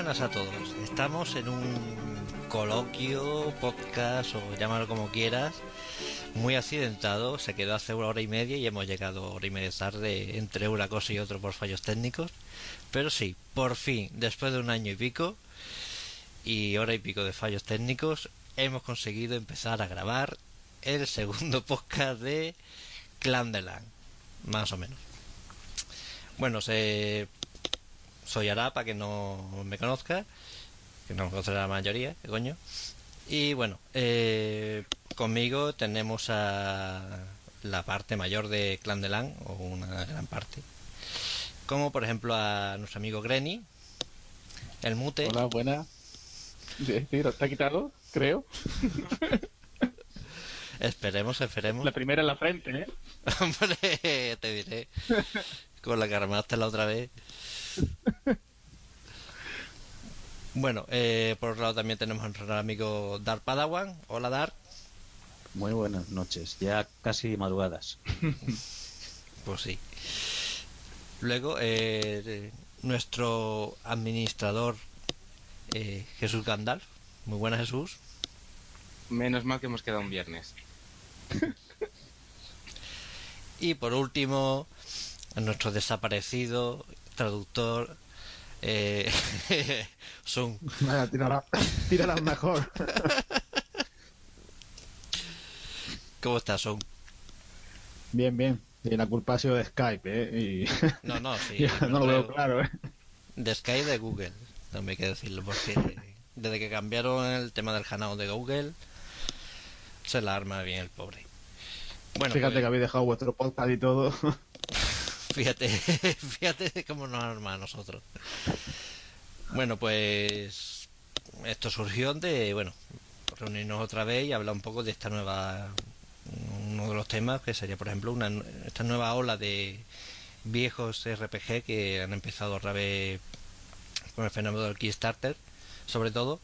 Buenas a todos. Estamos en un coloquio, podcast o llámalo como quieras, muy accidentado. Se quedó hace una hora y media y hemos llegado hora y media tarde entre una cosa y otra por fallos técnicos. Pero sí, por fin, después de un año y pico y hora y pico de fallos técnicos, hemos conseguido empezar a grabar el segundo podcast de Clan de más o menos. Bueno, se soy Arapa, que no me conozca, que no me conoce la mayoría, ¿qué coño? Y bueno, eh, conmigo tenemos a la parte mayor de Clan de Lan, o una gran parte. Como por ejemplo a nuestro amigo Granny, el mute. Hola, buena. Está quitado, creo. esperemos, esperemos. La primera en la frente, ¿eh? Hombre, te diré. Con la que armaste la otra vez. Bueno, eh, por otro lado también tenemos a nuestro amigo Dark Padawan. Hola Dark. Muy buenas noches, ya casi madrugadas. pues sí. Luego, eh, nuestro administrador eh, Jesús Gandalf. Muy buenas Jesús. Menos mal que hemos quedado un viernes. y por último, a nuestro desaparecido traductor eh, son tírala, mejor ¿cómo estás Son? bien bien y la culpa ha sido de Skype ¿eh? no no sí no lo veo claro ¿eh? de Skype de Google no me hay que decirlo porque desde que cambiaron el tema del canal de Google se la arma bien el pobre bueno fíjate pues- que habéis dejado vuestro podcast y todo Fíjate, fíjate cómo nos arma a nosotros. Bueno, pues esto surgió de, bueno, reunirnos otra vez y hablar un poco de esta nueva, uno de los temas que sería, por ejemplo, una, esta nueva ola de viejos RPG que han empezado otra vez con el fenómeno del Kickstarter, sobre todo.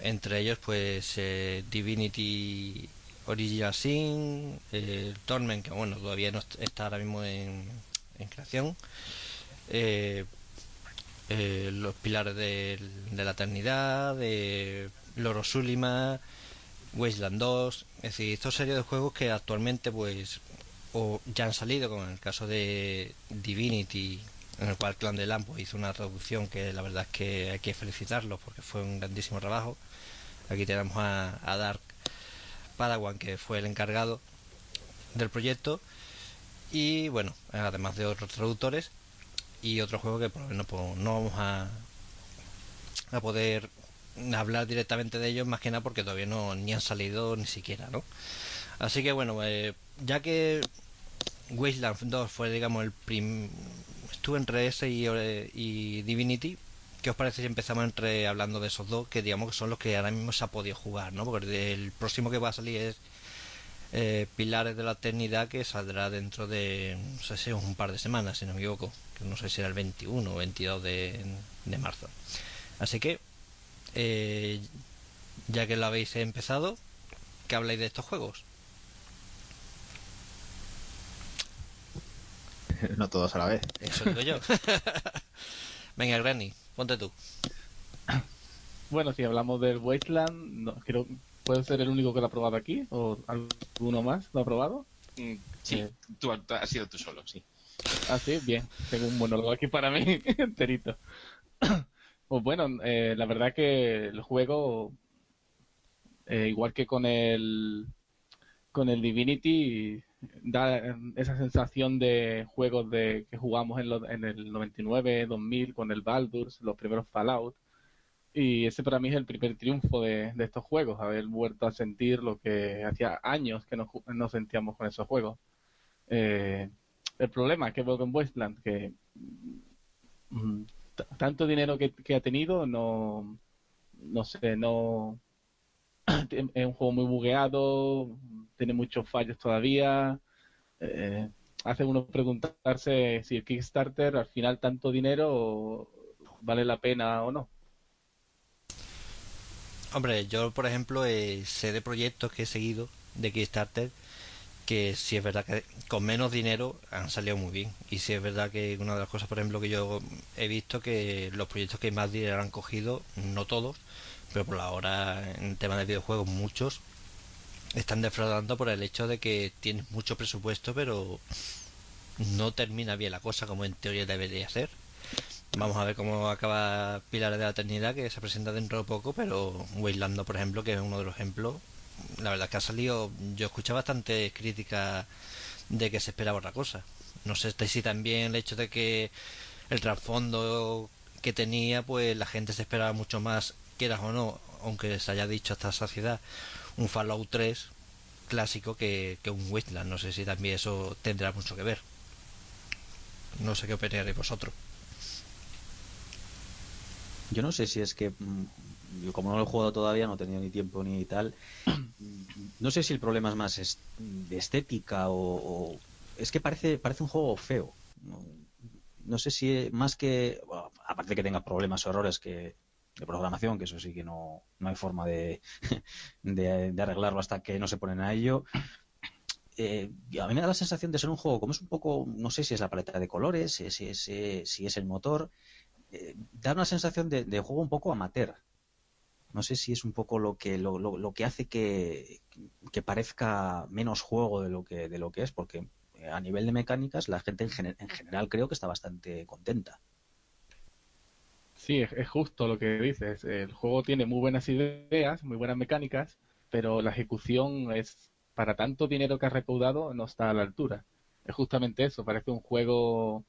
Entre ellos, pues eh, Divinity Original Sin, el Torment, que bueno, todavía no está ahora mismo en, en creación. Eh, eh, los pilares de, la eternidad, de Loro Sulima, Wasteland 2, es decir, estos series de juegos que actualmente pues o ya han salido, como en el caso de Divinity, en el cual Clan de Lampo hizo una traducción que la verdad es que hay que felicitarlos porque fue un grandísimo trabajo. Aquí tenemos a, a Dark Padawan, que fue el encargado del proyecto, y bueno, además de otros traductores y otro juego que por lo pues, no vamos a, a poder hablar directamente de ellos más que nada porque todavía no ni han salido ni siquiera, ¿no? Así que bueno, eh, ya que Wasteland 2 fue digamos el prim... estuvo entre ese y, y Divinity, ¿qué os parece si empezamos entre hablando de esos dos que digamos que son los que ahora mismo se ha podido jugar, ¿no? Porque el próximo que va a salir es eh, Pilares de la Eternidad que saldrá dentro de, no sé si un par de semanas, si no me equivoco, que no sé si era el 21 o 22 de, de marzo. Así que, eh, ya que lo habéis empezado, ¿qué habláis de estos juegos? No todos a la vez. Eso digo yo. Venga, Granny, ponte tú. Bueno, si hablamos del Wasteland, no, creo, ¿Puede ser el único que lo ha probado aquí? ¿O alguno más lo ha probado? Mm, sí, eh. tú has sido tú solo, sí. Ah, sí, bien. Tengo un monólogo aquí para mí, enterito. pues bueno, eh, la verdad que el juego, eh, igual que con el con el Divinity, da esa sensación de juegos de que jugamos en, en el 99, 2000, con el Baldur's, los primeros Fallout y ese para mí es el primer triunfo de, estos juegos, haber vuelto a sentir lo que hacía años que no, sentíamos con esos juegos. Eh, el problema que veo con Wasteland, que mm, tanto dinero que, ha tenido, no, no sé, no es un juego muy bugueado, tiene muchos fallos todavía. Eh, hace uno preguntarse si el Kickstarter al final tanto dinero vale la pena o no. Hombre, yo por ejemplo eh, sé de proyectos que he seguido de Kickstarter que sí es verdad que con menos dinero han salido muy bien. Y sí es verdad que una de las cosas, por ejemplo, que yo he visto que los proyectos que más dinero han cogido, no todos, pero por ahora en tema de videojuegos muchos, están defraudando por el hecho de que tienes mucho presupuesto, pero no termina bien la cosa como en teoría debería ser. Vamos a ver cómo acaba Pilar de la Eternidad, que se presenta dentro de poco, pero Waylando, por ejemplo, que es uno de los ejemplos, la verdad es que ha salido, yo escuché bastante críticas de que se esperaba otra cosa. No sé si también el hecho de que el trasfondo que tenía, pues la gente se esperaba mucho más, quieras o no, aunque se haya dicho hasta saciedad, un Fallout 3 clásico que, que un Wasteland. No sé si también eso tendrá mucho que ver. No sé qué opinaréis vosotros. Yo no sé si es que mm, yo como no lo he jugado todavía, no he tenido ni tiempo ni tal. No sé si el problema es más de estética o, es que parece parece un juego feo. No, sé si más que aparte de que tenga problemas o errores que de programación, que eso sí que no, no hay forma de, de, arreglarlo hasta que no se ponen a ello. Eh, a mí me da la sensación de ser un juego, como es un poco, no sé si es la paleta de colores, si, si, si es el motor, eh, da una sensación de, juego un poco amateur. No sé si es un poco lo que, lo, lo, que hace que, que, parezca menos juego de lo que, de lo que es, porque eh, a nivel de mecánicas la gente en, en general creo que está bastante contenta. Sí, es, justo lo que dices. El juego tiene muy buenas ideas, muy buenas mecánicas, pero la ejecución es, para tanto dinero que ha recaudado, no está a la altura. Es justamente eso, parece un juego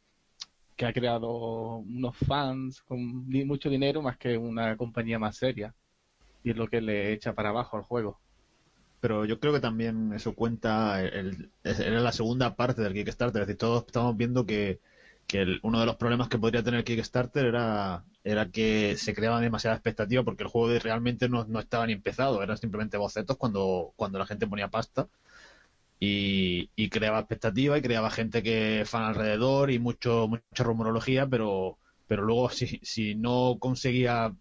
que ha creado unos fans con mucho dinero más que una compañía más seria. Y es lo que le echa para abajo al juego. Pero yo creo que también eso cuenta, el, era la segunda parte del Kickstarter. Es decir, todos estamos viendo que, que uno de los problemas que podría tener Kickstarter era, era que se creaba demasiada expectativa porque el juego realmente no, no estaba ni empezado, eran simplemente bocetos cuando, cuando la gente ponía pasta y, creaba expectativa y creaba gente que fan alrededor y mucho mucha rumorología, pero, pero luego si, si no conseguía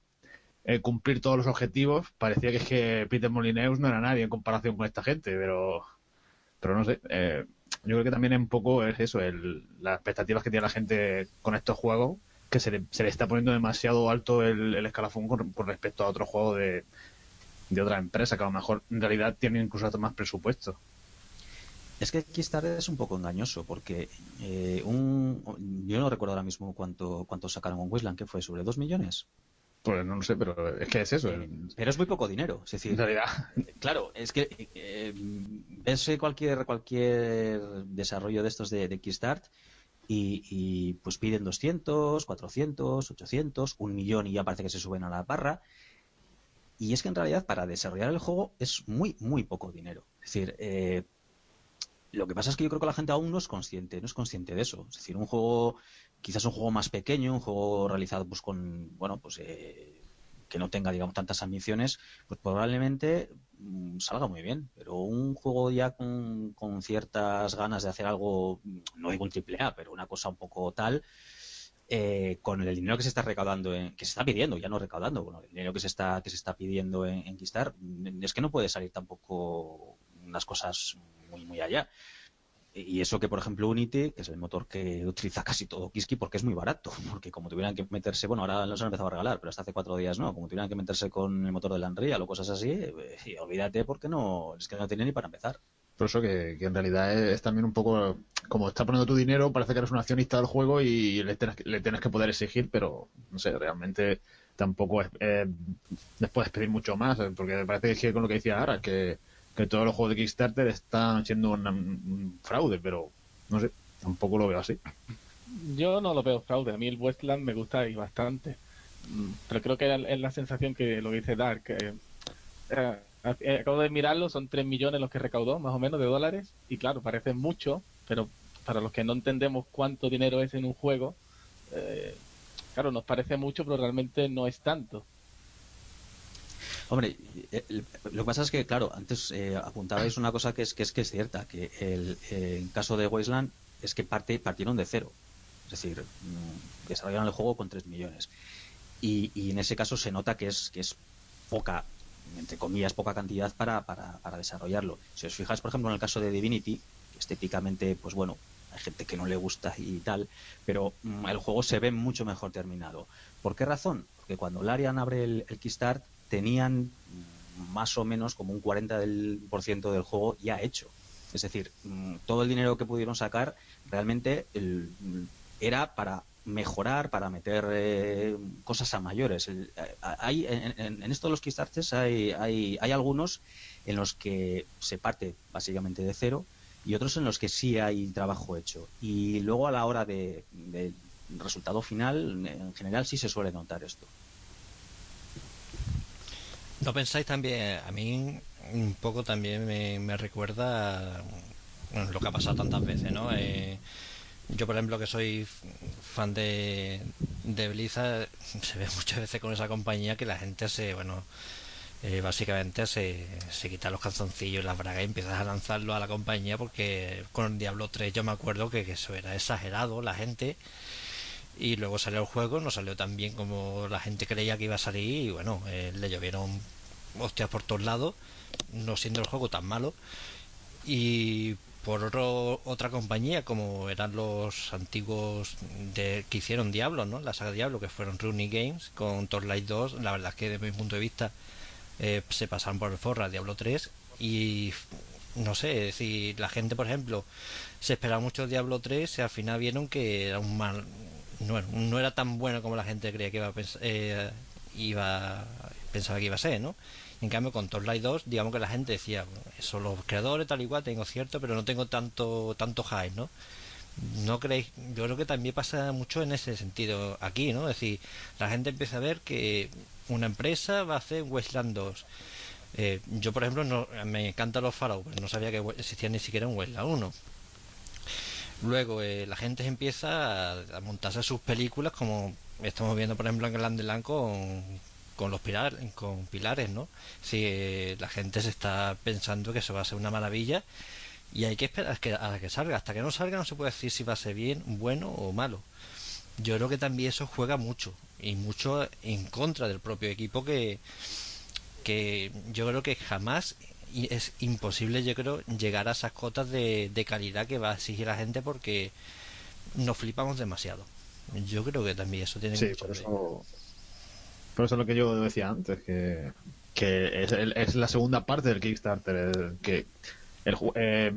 eh, cumplir todos los objetivos, parecía que es que Peter Molyneux no era nadie en comparación con esta gente, pero, pero no sé. Eh, yo creo que también un poco es eso, el, las expectativas que tiene la gente con estos juegos, que se le, se le está poniendo demasiado alto el, escalafón con, respecto a otros juegos de, de otra empresa, que a lo mejor en realidad tienen incluso más presupuesto. Es que Kickstarter es un poco engañoso porque eh, un, yo no recuerdo ahora mismo cuánto, cuánto sacaron con Wasteland, que fue sobre 2 millones. Pues no lo sé, pero es que es eso. Eh, pero es muy poco dinero. Es decir, en realidad. Claro, es que eh, ves cualquier, cualquier desarrollo de estos de, de Kickstarter y, y, pues piden 200, 400, 800, un millón y ya parece que se suben a la barra. Y es que en realidad para desarrollar el juego es muy, muy poco dinero. Es decir, eh, lo que pasa es que yo creo que la gente aún no es consciente, no es consciente de eso. Es decir, un juego, quizás un juego más pequeño, un juego realizado pues con, bueno, pues eh, que no tenga, digamos, tantas ambiciones, pues probablemente mm, salga muy bien. Pero un juego ya con, ciertas ganas de hacer algo, no digo un triple pero una cosa un poco tal, eh, con el dinero que se está recaudando, que se está pidiendo, ya no recaudando, bueno, el dinero que se está, que se está pidiendo en, en es que no puede salir tampoco unas cosas muy, allá. Y eso que, por ejemplo, Unity, que es el motor que utiliza casi todo Kiski, porque es muy barato. Porque como tuvieran que meterse, bueno, ahora los han empezado a regalar, pero hasta hace cuatro días no. Como tuvieran que meterse con el motor de Unreal o cosas así, eh, olvídate porque no, es que no tiene ni para empezar. Por eso que, en realidad es, también un poco, como está poniendo tu dinero, parece que eres un accionista del juego y le tienes, le tienes que poder exigir, pero no sé, realmente tampoco es, eh, les puedes pedir mucho más, porque parece que con lo que decía ahora, que que todos los juegos de Kickstarter están siendo un, fraude, pero no sé, tampoco lo veo así. Yo no lo veo fraude, a mí el Westland me gusta y bastante. Mm, pero creo que es la sensación que lo que dice Dark. Eh, eh, acabo de mirarlo, son 3 millones los que recaudó, más o menos, de dólares. Y claro, parece mucho, pero para los que no entendemos cuánto dinero es en un juego, eh, claro, nos parece mucho, pero realmente no es tanto. Hombre, eh, lo que pasa es que, claro, antes eh, apuntabais una cosa que es que es, que es cierta, que el, eh, en caso de Wasteland es que parte, partieron de cero. Es decir, mm, desarrollaron el juego con 3 millones. Y, y, en ese caso se nota que es, que es poca, entre comillas, poca cantidad para, para, desarrollarlo. Si os fijáis, por ejemplo, en el caso de Divinity, estéticamente, pues bueno, hay gente que no le gusta y tal, pero mm, el juego se ve mucho mejor terminado. ¿Por qué razón? Porque cuando Larian abre el, el Kickstart tenían mm, más o menos como un 40% del, por ciento del juego ya hecho. Es decir, mm, todo el dinero que pudieron sacar realmente el- era para mejorar, para meter eh, cosas a mayores. El- hay, en, en- esto de los Kickstarters hay, hay, hay algunos en los que se parte básicamente de cero y otros en los que sí hay trabajo hecho. Y luego a la hora de, del resultado final, en general sí se suele notar esto. ¿No pensáis también, a mí un poco también me, recuerda lo que ha pasado tantas veces, ¿no? Eh, yo, por ejemplo, que soy fan de, de Blizzard, se ve muchas veces con esa compañía que la gente se, bueno, eh, básicamente se, se quita los calzoncillos y las bragas y empiezas a lanzarlo a la compañía porque con Diablo 3 yo me acuerdo que, que eso era exagerado, la gente y luego salió el juego, no salió tan bien como la gente creía que iba a salir y bueno, eh, le llovieron hostias por todos lados, no siendo el juego tan malo y por otro- otra compañía como eran los antiguos de, que hicieron Diablo, ¿no? La saga Diablo que fueron Rooney Games con Torlight 2, la verdad es que desde mi punto de vista eh, se pasaron por el forra Diablo 3 y no sé, decir, la gente por ejemplo se esperaba mucho Diablo 3 y al final vieron que era un mal no, era tan bueno como la gente creía que iba a pens- eh, iba pensaba que iba a ser, ¿no? En cambio con Torlight 2, digamos que la gente decía, eso los creadores tal y cual tengo cierto, pero no tengo tanto tanto hype, ¿no? No creéis, yo creo que también pasa mucho en ese sentido aquí, ¿no? Es decir, la gente empieza a ver que una empresa va a hacer Wasteland 2. Eh, yo, por ejemplo, no, me encantan los Fallout, pero no sabía que existía ni siquiera un Wasteland 1. Luego eh, la gente empieza a, montarse sus películas como estamos viendo por ejemplo en Land con, con los pilares, con pilares, ¿no? Si eh, la gente se está pensando que eso va a ser una maravilla y hay que esperar a que, a que salga. Hasta que no salga no se puede decir si va a ser bien, bueno o malo. Yo creo que también eso juega mucho y mucho en contra del propio equipo que, que yo creo que jamás es imposible yo creo llegar a esas cotas de, de calidad que va a exigir la gente porque nos flipamos demasiado. Yo creo que también eso tiene Sí, mucho por eso, por eso es lo que yo decía antes, que, que es, el- es la segunda parte del Kickstarter, el, que el, eh,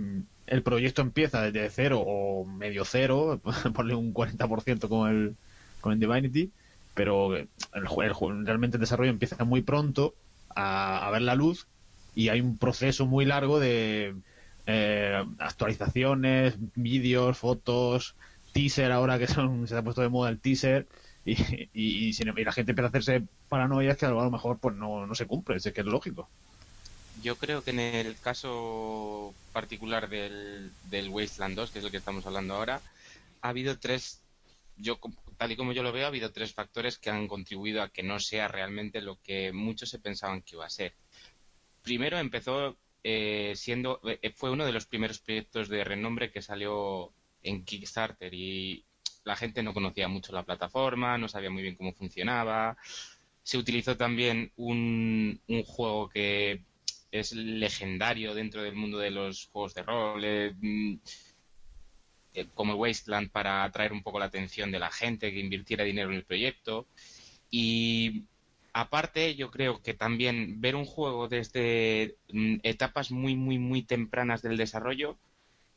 el proyecto empieza desde cero o medio cero, ponle un 40% con el, con el Divinity, pero el, el realmente el desarrollo empieza muy pronto a, a ver la luz y hay un proceso muy largo de eh, actualizaciones, vídeos, fotos, teaser ahora que son se ha puesto de moda el teaser y, y, la gente empieza a hacerse paranoias que a lo mejor pues no, no se cumple, es que es lógico. Yo creo que en el caso particular del, del Wasteland 2, que es el que estamos hablando ahora, ha habido tres, yo tal y como yo lo veo, ha habido tres factores que han contribuido a que no sea realmente lo que muchos se pensaban que iba a ser. Primero empezó eh, siendo, eh, fue uno de los primeros proyectos de renombre que salió en Kickstarter y la gente no conocía mucho la plataforma, no sabía muy bien cómo funcionaba. Se utilizó también un, un juego que es legendario dentro del mundo de los juegos de rol, eh, mm, eh, como el Wasteland, para atraer un poco la atención de la gente que invirtiera dinero en el proyecto. Y aparte, yo creo que también ver un juego desde mm, etapas muy, muy, muy tempranas del desarrollo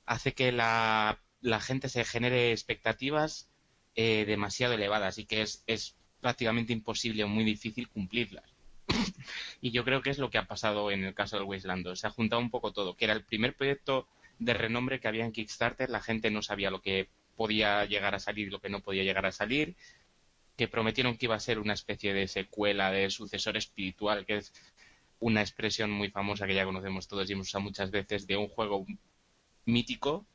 hace que la, gente se genere expectativas eh, demasiado elevadas y que es, es prácticamente imposible o muy difícil cumplirlas. y yo creo que es lo que ha pasado en el caso del Wasteland 2. Se ha juntado un poco todo, que era el primer proyecto de renombre que había en Kickstarter, la gente no sabía lo que podía llegar a salir y lo que no podía llegar a salir, que prometieron que iba a ser una especie de secuela, de sucesor espiritual, que es una expresión muy famosa que ya conocemos todos y hemos usado muchas veces de un juego mítico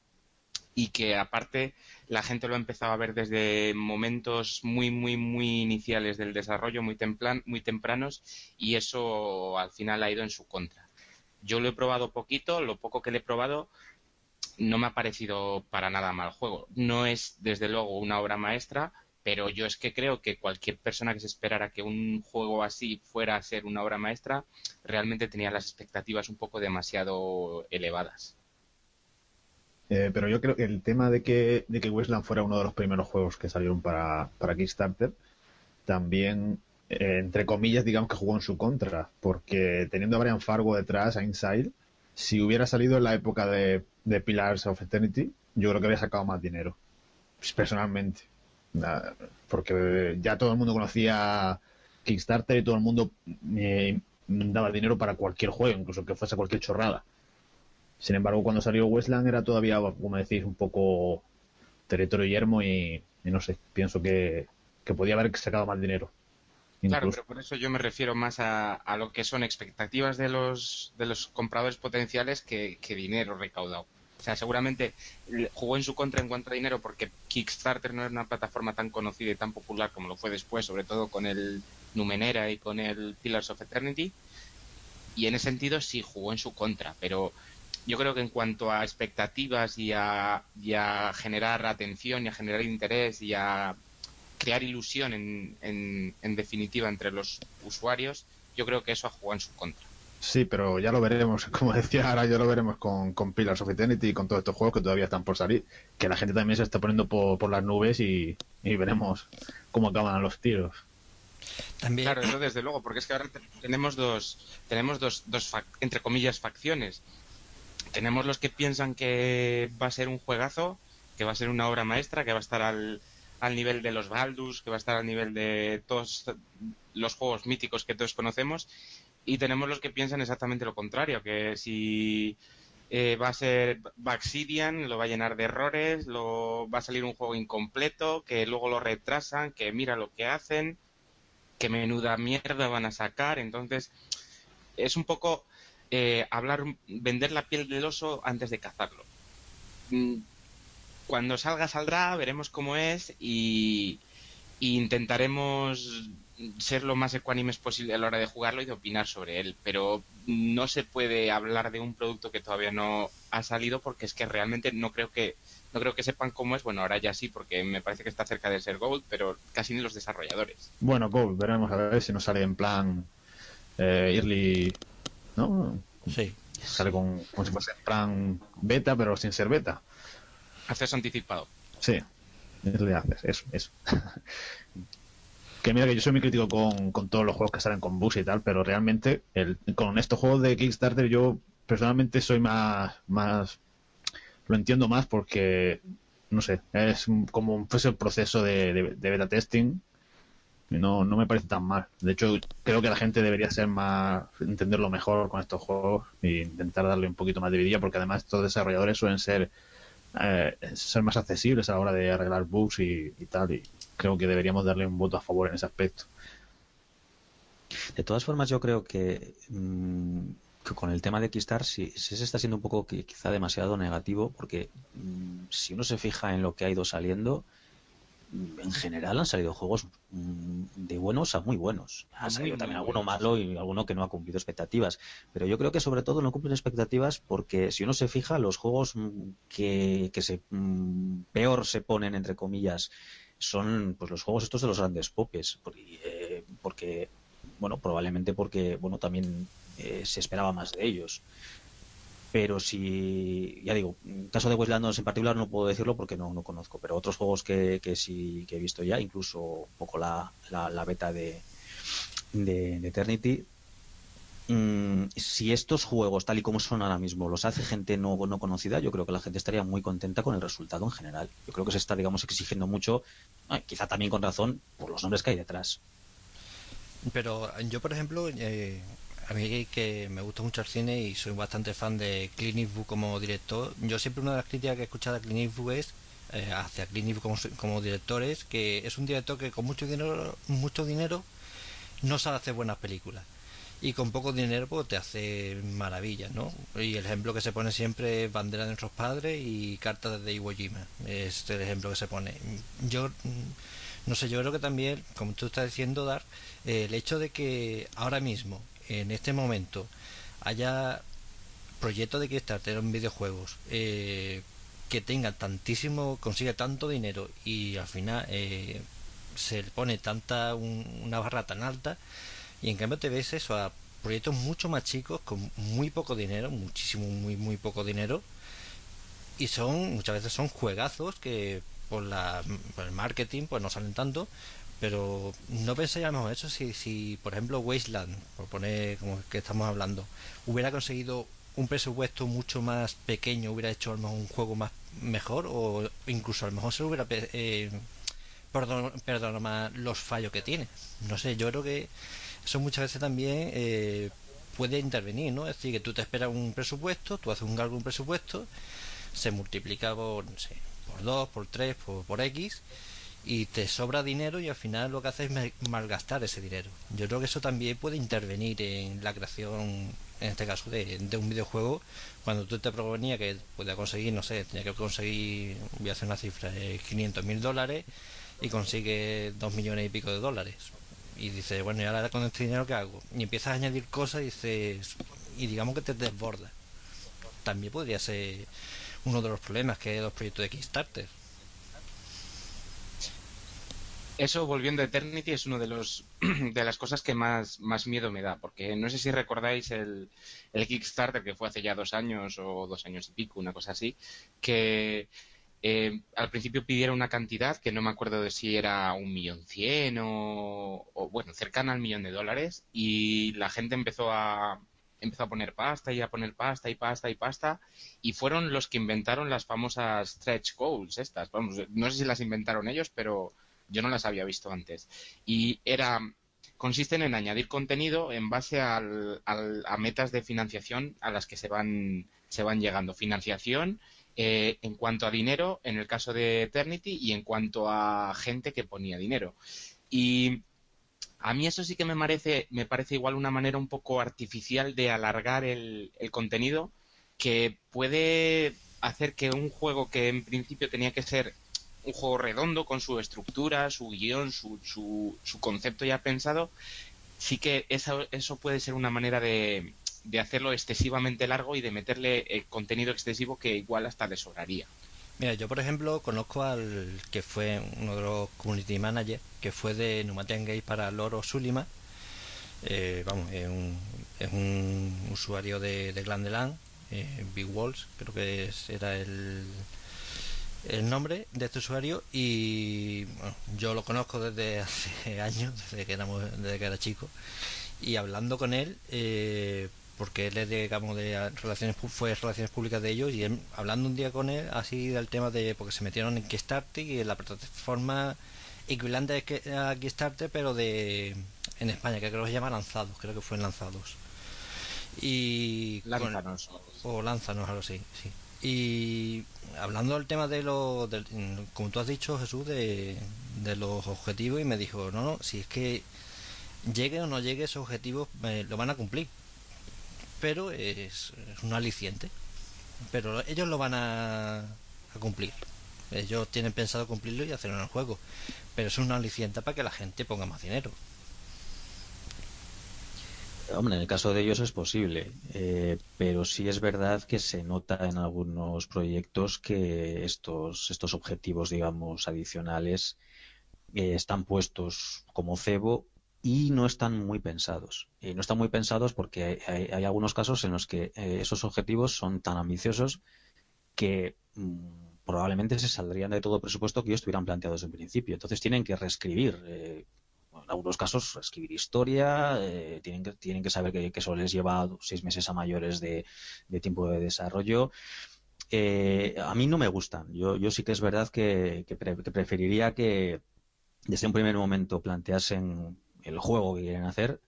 y que aparte la gente lo ha empezado a ver desde momentos muy muy muy iniciales del desarrollo muy templan, muy tempranos y eso al final ha ido en su contra. Yo lo he probado poquito, lo poco que le he probado no me ha parecido para nada mal juego. No es desde luego una obra maestra, pero yo es que creo que cualquier persona que se esperara que un juego así fuera a ser una obra maestra, realmente tenía las expectativas un poco demasiado elevadas. Eh, pero yo creo que el tema de que, de que Westland fuera uno de los primeros juegos que salieron para, para Kickstarter, también, eh, entre comillas, digamos que jugó en su contra, porque teniendo a Brian Fargo detrás, a Inside, si hubiera salido en la época de, de Pillars of Eternity, yo creo que habría sacado más dinero, personalmente. Porque ya todo el mundo conocía Kickstarter y todo el mundo eh, daba dinero para cualquier juego, incluso que fuese cualquier chorrada. Sin embargo, cuando salió Westland era todavía, como decís, un poco territorio yermo y, no sé, pienso que, podía haber sacado más dinero. Claro, pero por eso yo me refiero más a, lo que son expectativas de los, de los compradores potenciales que, dinero recaudado. O sea, seguramente jugó en su contra en cuanto a dinero porque Kickstarter no era una plataforma tan conocida y tan popular como lo fue después, sobre todo con el Numenera y con el Pillars of Eternity. Y en ese sentido sí jugó en su contra, pero yo creo que en cuanto a expectativas y a, generar atención y a generar interés y a crear ilusión en, en, definitiva entre los usuarios, yo creo que eso ha jugado en su contra. Sí, pero ya lo veremos, como decía, ahora ya lo veremos con, con Pillars of Eternity y con todos estos juegos que todavía están por salir, que la gente también se está poniendo por, las nubes y, veremos cómo acaban los tiros. También... Claro, eso desde luego, porque es que ahora tenemos dos, tenemos dos, dos entre comillas, facciones tenemos los que piensan que va a ser un juegazo, que va a ser una obra maestra, que va a estar al, al nivel de los Baldus, que va a estar al nivel de todos los juegos míticos que todos conocemos, y tenemos los que piensan exactamente lo contrario, que si eh, va a ser Baxidian, lo va a llenar de errores, lo va a salir un juego incompleto, que luego lo retrasan, que mira lo que hacen, que menuda mierda van a sacar, entonces es un poco eh, hablar, vender la piel del oso antes de cazarlo. Mm, cuando salga, saldrá, veremos cómo es y, intentaremos ser lo más ecuánimes posible a la hora de jugarlo y de opinar sobre él. Pero no se puede hablar de un producto que todavía no ha salido porque es que realmente no creo que no creo que sepan cómo es. Bueno, ahora ya sí, porque me parece que está cerca de ser Gold, pero casi ni los desarrolladores. Bueno, Gold, veremos a ver si nos sale en plan eh, Early ¿no? Sí. Sale con, como si fuese en plan beta, pero sin ser beta. Acceso anticipado. Sí, eso le haces, eso, eso. que mira que yo soy muy crítico con, con, todos los juegos que salen con bugs y tal, pero realmente el, con estos juegos de Kickstarter yo personalmente soy más, más, lo entiendo más porque, no sé, es como fuese el proceso de, beta testing no, no me parece tan mal. De hecho, creo que la gente debería ser más, entenderlo mejor con estos juegos e intentar darle un poquito más de vidilla, porque además estos desarrolladores suelen ser, eh, ser más accesibles a la hora de arreglar bugs y, tal, y creo que deberíamos darle un voto a favor en ese aspecto. De todas formas, yo creo que, mm, con el tema de Kickstarter sí, se está siendo un poco quizá demasiado negativo, porque mm, si uno se fija en lo que ha ido saliendo, en general han salido juegos mm, de buenos a muy buenos. Ha salido también alguno malo y alguno que no ha cumplido expectativas. Pero yo creo que sobre todo no cumplen expectativas porque si uno se fija, los juegos mm, que, que se mm, peor se ponen, entre comillas, son pues los juegos estos de los grandes popes. Porque, porque bueno, probablemente porque, bueno, también eh, se esperaba más de ellos pero si, ya digo, en caso de Westlands en particular no puedo decirlo porque no, no conozco, pero otros juegos que, que sí que he visto ya, incluso un poco la, la, beta de, de, Eternity, mm, si estos juegos, tal y como son ahora mismo, los hace gente no, no conocida, yo creo que la gente estaría muy contenta con el resultado en general. Yo creo que se está, digamos, exigiendo mucho, eh, quizá también con razón, por los nombres que hay detrás. Pero yo, por ejemplo, eh, a mí que me gusta mucho el cine y soy bastante fan de Clint Eastwood como director, yo siempre una de las críticas que he escuchado a Clint Eastwood es eh, hacia Clint Eastwood como, como director es que es un director que con mucho dinero, mucho dinero no sabe hacer buenas películas y con poco dinero pues, te hace maravillas, ¿no? Y el ejemplo que se pone siempre es Bandera de nuestros padres y Cartas de Iwo Jima, es el ejemplo que se pone. Yo no sé, yo creo que también, como tú estás diciendo, Dar, el hecho de que ahora mismo en este momento haya proyectos de Kickstarter en videojuegos eh, que tengan tantísimo, consiga tanto dinero y al final eh, se le pone tanta una barra tan alta y en cambio te ves eso a proyectos mucho más chicos con muy poco dinero, muchísimo, muy, muy poco dinero. Y son, muchas veces son juegazos que por, la, el marketing pues no salen tanto. Pero no mejor eso si, si por ejemplo Wasteland por poner como que estamos hablando hubiera conseguido un presupuesto mucho más pequeño hubiera hecho a lo mejor un juego más mejor o incluso a lo mejor se hubiera eh, perdón, más los fallos que tiene. No sé yo creo que eso muchas veces también eh, puede intervenir no es decir que tú te esperas un presupuesto tú haces un un presupuesto se multiplica por no sé por dos por tres por, por x y te sobra dinero y al final lo que haces es malgastar ese dinero. Yo creo que eso también puede intervenir en la creación, en este caso, de, un videojuego. Cuando tú te proponías que podía conseguir, no sé, tenía que conseguir, voy a hacer una cifra, de 500 mil dólares y consigue 2 millones y pico de dólares. Y dices, bueno, ¿y ahora con este dinero qué hago? Y empiezas a añadir cosas y dices, y digamos que te desborda. También podría ser uno de los problemas que hay los proyectos de Kickstarter eso, volviendo a Eternity, es una de, los, de las cosas que más, más miedo me da, porque no sé si recordáis el, el Kickstarter que fue hace ya dos años o dos años y pico, una cosa así, que eh, al principio pidieron una cantidad que no me acuerdo de si era un millón cien o, bueno, cercana al millón de dólares y la gente empezó a, empezó a poner pasta y a poner pasta y pasta y pasta y fueron los que inventaron las famosas stretch goals estas. Vamos, no sé si las inventaron ellos, pero yo no las había visto antes. Y era consisten en añadir contenido en base al, a metas de financiación a las que se van, se van llegando. Financiación eh, en cuanto a dinero, en el caso de Eternity, y en cuanto a gente que ponía dinero. Y a mí eso sí que me parece, me parece igual una manera un poco artificial de alargar el, el contenido que puede hacer que un juego que en principio tenía que ser un juego redondo con su estructura, su guion, su, su, concepto ya pensado, sí que eso, eso puede ser una manera de, de hacerlo excesivamente largo y de meterle eh, contenido excesivo que igual hasta le sobraría. Mira, yo por ejemplo conozco al que fue uno de los community managers, que fue de Numaten Gate para Loro Sulima. Eh, vamos, es un, es un usuario de, de Glandeland, eh, Big Walls, creo que era el, el nombre de este usuario y yo lo conozco desde hace años, desde que, éramos, desde que era chico y hablando con él, eh, porque él es de, digamos, de relaciones, fue relaciones públicas de ellos y hablando un día con él así del tema de, porque se metieron en Kickstarter y en la plataforma equivalente a Kickstarter pero de en España, que creo que se llama Lanzados, creo que fue en Lanzados. Y... Lánzanos. o Lánzanos, algo así, sí. Y hablando del tema de los, como tú has dicho Jesús, de, los objetivos, y me dijo, no, no, si es que llegue o no llegue esos objetivos, lo van a cumplir. Pero es, un aliciente. Pero ellos lo van a, cumplir. Ellos tienen pensado cumplirlo y hacerlo en el juego. Pero es un aliciente para que la gente ponga más dinero. Hombre, en el caso de ellos es posible, eh, pero sí es verdad que se nota en algunos proyectos que estos, estos objetivos, digamos, adicionales eh, están puestos como cebo y no están muy pensados. Y no están muy pensados porque hay, algunos casos en los que eh, esos objetivos son tan ambiciosos que mm, probablemente se saldrían de todo presupuesto que ellos estuvieran planteados en principio. Entonces tienen que reescribir en algunos casos escribir historia, eh, tienen, que, tienen que saber que, eso les lleva seis meses a mayores de, tiempo de desarrollo. Eh, a mí no me gustan. Yo, yo sí que es verdad que, preferiría que desde un primer momento planteasen el juego que quieren hacer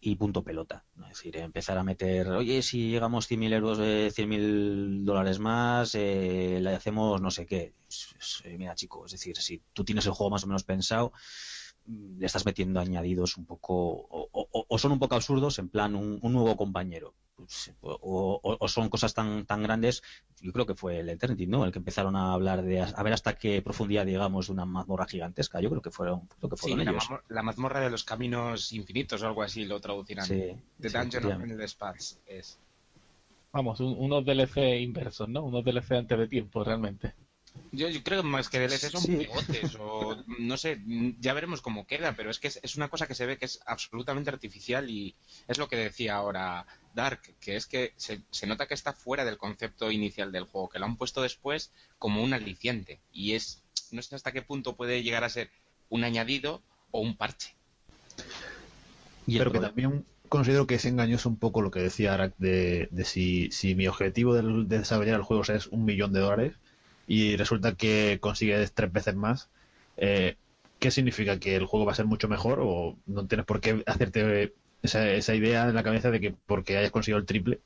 y punto pelota. Es decir, empezar a meter, oye, si llegamos 100.000 euros, eh, 100.000 dólares más, eh, le hacemos no sé qué. Mira, chico, es decir, si tú tienes el juego más o menos pensado, le estás metiendo añadidos un poco o, son un poco absurdos en plan un, nuevo compañero pues, o, son cosas tan tan grandes yo creo que fue el Eternity no el que empezaron a hablar de a ver hasta qué profundidad digamos de una mazmorra gigantesca. Yo creo que fueron lo que fueron sí, La, mazmorra de los caminos infinitos o algo así lo traducirán. Sí, The Dungeon of Endless Paths es. Vamos unos DLC inversos no unos DLC antes de tiempo realmente. Yo, yo creo que más que DLC son Sí. pegotes o no sé, ya veremos cómo queda, pero es que es, es una cosa que se ve que es absolutamente artificial y es lo que decía ahora Dark, que es que se, se nota que está fuera del concepto inicial del juego, que lo han puesto después como un aliciente y es no sé hasta qué punto puede llegar a ser un añadido o un parche. Y Pero que también considero que es engañoso un poco lo que decía Arak de, de si, si mi objetivo de desarrollar el juego es un millón de dólares y resulta que consigues tres veces más, eh, ¿qué significa? ¿Que el juego va a ser mucho mejor o no tienes por qué hacerte esa, esa idea en la cabeza de que porque hayas conseguido el triple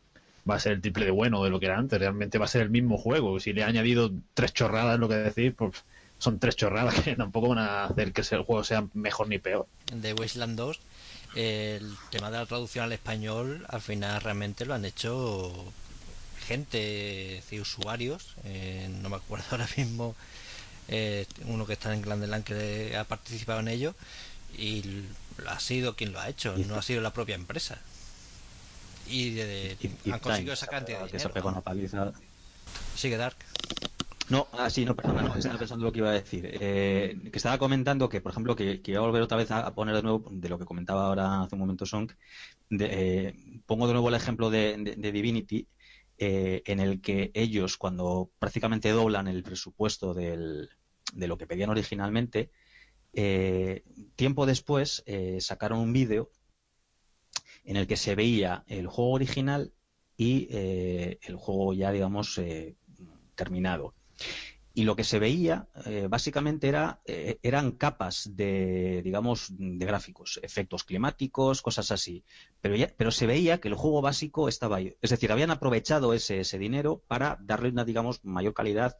va a ser el triple de bueno de lo que era antes? Realmente va a ser el mismo juego. Si le he añadido tres chorradas, lo que decís, pues son tres chorradas que tampoco van a hacer que el juego sea mejor ni peor. de Wasteland 2 el tema de la traducción al español al final realmente lo han hecho gente, decir, usuarios, eh, no me acuerdo ahora mismo, eh, uno que está en Glandeland que ha participado en ello y ha sido quien lo ha hecho, no ha sido la propia empresa. Y, de- y- y han conseguido esa cantidad de que dinero. una paliza. Sigue Dark. No, ah, sí, no, perdona, no, estaba pensando lo que iba a decir. Eh, que estaba comentando que, por ejemplo, que, que iba a volver otra vez a, a poner de nuevo de lo que comentaba ahora hace un momento Song. de, eh, pongo de nuevo el ejemplo de, de- de Divinity, eh, en el que ellos, cuando prácticamente doblan el presupuesto del- de lo que pedían originalmente, eh, tiempo después eh, sacaron un vídeo en el que se veía el juego original y eh, el juego ya, digamos, terminado. Y lo que se veía básicamente era, eran capas de, digamos, de gráficos, efectos climáticos, cosas así. Pero, ya- pero se veía que el juego básico estaba ahí. Es decir, habían aprovechado ese, ese dinero para darle una, digamos, mayor calidad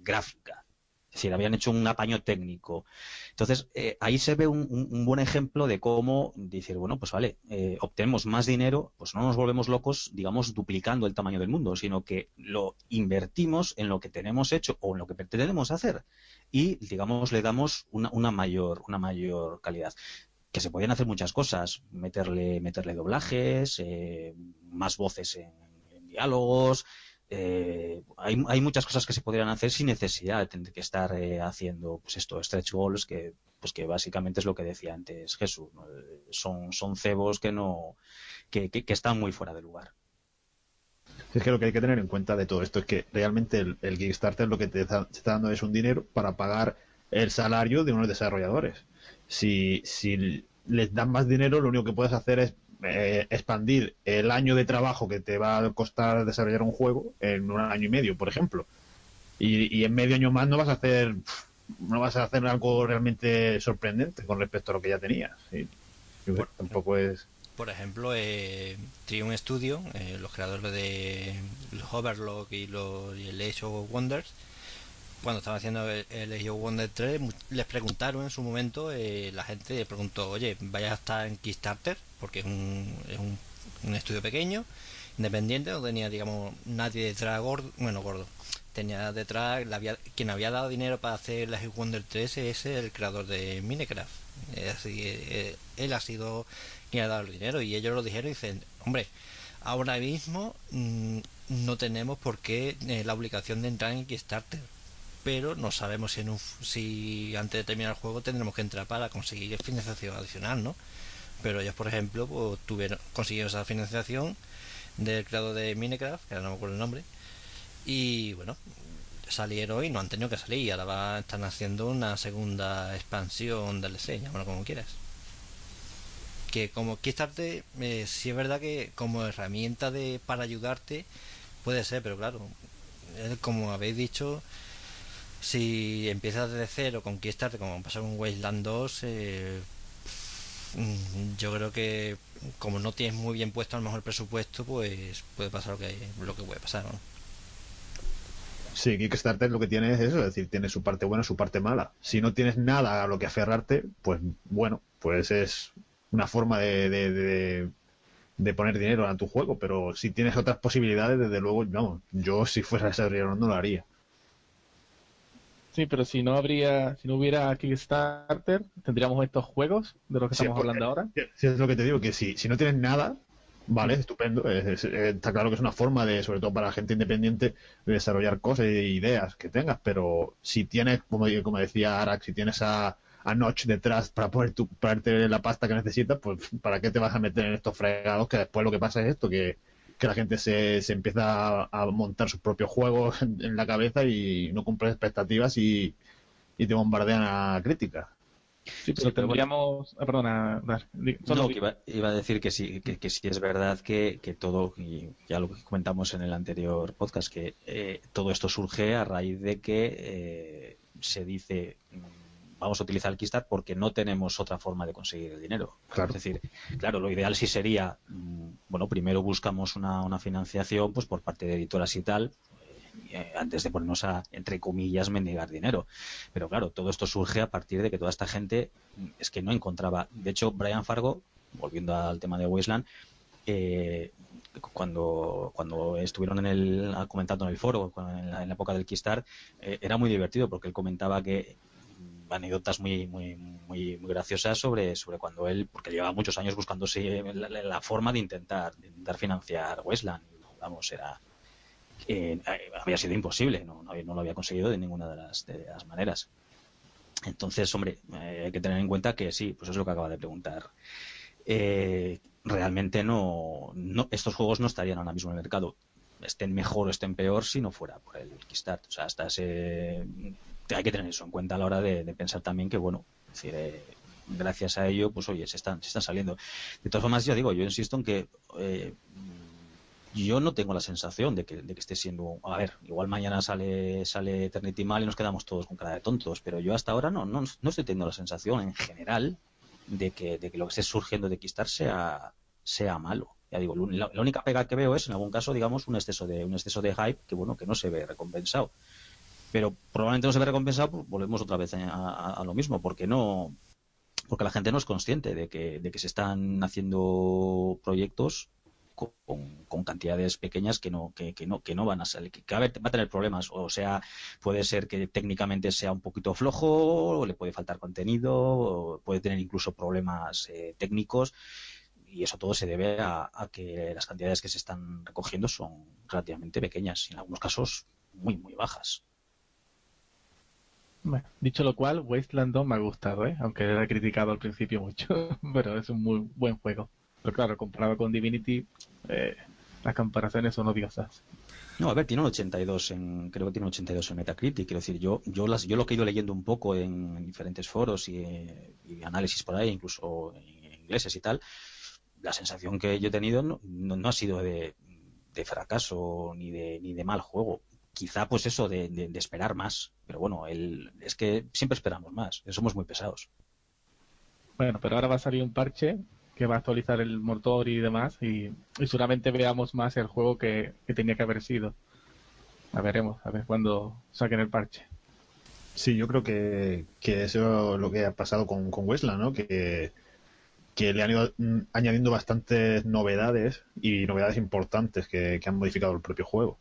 gráfica. Es decir, habían hecho un apaño técnico. Entonces, eh, ahí se ve un, un- buen ejemplo de cómo decir, bueno, pues vale, eh, obtenemos más dinero, pues no nos volvemos locos, digamos, duplicando el tamaño del mundo, sino que lo invertimos en lo que tenemos hecho o en lo que pretendemos hacer y, digamos, le damos una, una mayor, una mayor calidad. Que se podían hacer muchas cosas, meterle, meterle doblajes, eh, más voces en diálogos, eh, hay, hay muchas cosas que se podrían hacer sin necesidad de tener que estar eh, haciendo pues esto stretch goals que pues que básicamente es lo que decía antes Jesús. Eh, son son cebos que no que, que, están muy fuera de lugar Es que lo que hay que tener en cuenta de todo esto es que realmente el, el Kickstarter lo que te está, te está dando es un dinero para pagar el salario de unos desarrolladores. Si, si les dan más dinero, lo único que puedes hacer es eh, expandir el año de trabajo que te va a costar desarrollar un juego en un año y medio, por ejemplo. Y, y en medio año más no vas a hacer no vas a hacer algo realmente sorprendente con respecto a lo que ya tenías. Que Tampoco es Por ejemplo, eh, Triumph Studio, eh, los creadores de los Overlock y, los, y el Age of Wonders, cuando estaban haciendo el, el Age of Wonders 3, mu- les preguntaron en su momento, eh, la gente le preguntó, oye, ¿vaya a estar en Kickstarter? Porque es un, es un, estudio pequeño, independiente, no tenía, digamos, nadie detrás gordo, bueno, gordo. Tenía detrás, la quien había dado dinero para hacer el Age of Wonders 3 es el creador de Minecraft. Así, eh, él ha sido quien ha dado el dinero y ellos lo dijeron y dicen, hombre, ahora mismo mm, no tenemos por qué eh, la obligación de entrar en Kickstarter, pero no sabemos si, en un si antes de terminar el juego tendremos que entrar para conseguir financiación adicional, ¿no? Pero ellos, por ejemplo, pues, tuvieron, consiguieron esa financiación del creador de Minecraft, que ahora no me acuerdo el nombre, y bueno, salieron y no han tenido que salir, y ahora va- están haciendo una segunda expansión DLC, llámalo como quieras. Que como Kickstarter eh, sí es verdad que como herramienta de para ayudarte puede ser pero claro como habéis dicho si empiezas desde cero con Kickstarter como pasó con Wasteland 2 eh, mm, yo creo que como no tienes muy bien puesto a lo mejor el presupuesto pues puede pasar lo que lo que puede pasar ¿no? Sí, Kickstarter lo que tiene es eso, es decir, tiene su parte buena, su parte mala. Si no tienes nada a lo que aferrarte, pues bueno, pues es una forma de, de, poner dinero a tu juego, pero si tienes otras posibilidades, desde luego, vamos, yo si fuera desarrollador no lo haría. Sí, pero si no habría, si no hubiera Kickstarter, tendríamos estos juegos de los que Sí, estamos porque- hablando ahora. Sí, es lo que te digo, que si, si no tienes nada, Vale, estupendo. está claro que es una forma de, sobre todo para gente independiente, de desarrollar cosas e ideas que tengas, pero si tienes, como, como decía Arax, si tienes a, a Notch detrás para poder tu, ponerte la pasta que necesitas, pues ¿para qué te vas a meter en estos fregados? Que después lo que pasa es esto, que, la gente se, se empieza a, montar sus propios juegos en, la cabeza y no cumple expectativas y, y te bombardean a críticas. Sí, pero tendríamos. Ah, perdona, no, iba, a decir que sí, que, sí es verdad que, que, todo, y ya lo comentamos en el anterior podcast, que eh, todo esto surge a raíz de que eh, se dice vamos a utilizar el Kickstarter porque no tenemos otra forma de conseguir el dinero. Es decir, claro, lo ideal sí sería, mm, bueno, primero buscamos una, una financiación pues por parte de editoras y tal, eh, antes de ponernos a, entre comillas, mendigar dinero. Pero claro, todo esto surge a partir de que toda esta gente mm, es que no encontraba. De hecho, Brian Fargo, volviendo al tema de Wasteland, eh, cuando, cuando estuvieron en el, comentando en el foro, en la, época del eh, era muy divertido porque él comentaba que anécdotas muy, muy, muy, graciosas sobre, sobre cuando él, porque llevaba muchos años buscándose la, la forma de intentar, de intentar financiar Wasteland. Vamos, era, eh, había sido imposible, no, no, lo había conseguido de ninguna de las, de las maneras. Entonces, hombre, eh, hay que tener en cuenta que sí, pues es lo que acaba de preguntar. Eh, realmente no, no, estos juegos no estarían ahora mismo en el mercado. Estén mejor o estén peor si no fuera por el Kickstarter. O sea, hasta ese, hay que tener eso en cuenta a la hora de, pensar también que, bueno, decir, gracias a ello, pues oye, se están, se están saliendo. De todas formas, yo digo, yo insisto en que yo no tengo la sensación de que, esté siendo. A ver, igual mañana sale, sale Eternity mal y nos quedamos todos con cara de tontos, pero yo hasta ahora no, no, no estoy teniendo la sensación en general de que, lo que esté surgiendo de Kickstarter sea, sea malo. Ya digo, la, única pega que veo es, en algún caso, digamos, un exceso de, un exceso de hype que, bueno, que no se ve recompensado. Pero probablemente no se ve recompensado, pues volvemos otra vez a, lo mismo, porque no, porque la gente no es consciente de que, de que se están haciendo proyectos con, cantidades pequeñas que no, que, no, que no van a salir, que, va a tener problemas. O sea, puede ser que técnicamente sea un poquito flojo, o le puede faltar contenido, o puede tener incluso problemas eh, técnicos. Y eso todo se debe a, que las cantidades que se están recogiendo son relativamente pequeñas y en algunos casos muy, muy bajas. Dicho lo cual, Wasteland 2 me ha gustado, ¿eh? aunque era criticado al principio mucho, pero es un muy buen juego. Pero claro, comparado con Divinity, eh, las comparaciones son odiosas. No, a ver, tiene un 82 en, creo que tiene un 82 en Metacritic. Quiero decir, yo, yo las, yo lo que he ido leyendo un poco en, diferentes foros y, análisis por ahí, incluso en ingleses y tal, la sensación que yo he tenido no, ha sido de, fracaso ni de, ni de mal juego. Quizá pues eso de, esperar más, pero bueno, el, es que siempre esperamos más, somos muy pesados. Bueno, pero ahora va a salir un parche que va a actualizar el motor y demás y, seguramente veamos más el juego que, tenía que haber sido. A veremos, a ver cuándo saquen el parche. Sí, yo creo que, que eso es lo que ha pasado con, con ¿no? Que, que le han ido mm, añadiendo bastantes novedades y novedades importantes que han modificado el propio juego.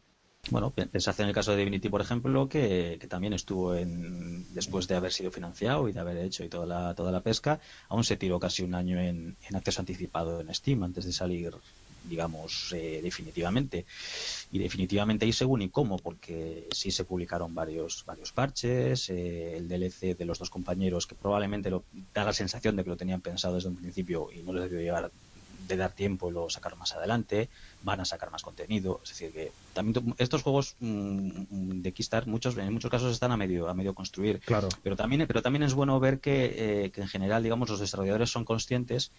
Bueno, pensad en el caso de Divinity, por ejemplo, que, también estuvo en, después de haber sido financiado y de haber hecho y toda la, toda la pesca, aún se tiró casi un año en, acceso anticipado en Steam antes de salir, digamos, eh, definitivamente. Y definitivamente y según y cómo, porque sí se publicaron varios, varios parches, eh, el DLC de los dos compañeros que probablemente lo, da la sensación de que lo tenían pensado desde un principio y no les debió llevar de dar tiempo y lo sacar más adelante, van a sacar más contenido, es decir que también estos juegos mm, de Kickstarter muchos en muchos casos están a medio a medio construir, claro. pero también pero también es bueno ver que, eh, que en general digamos los desarrolladores son conscientes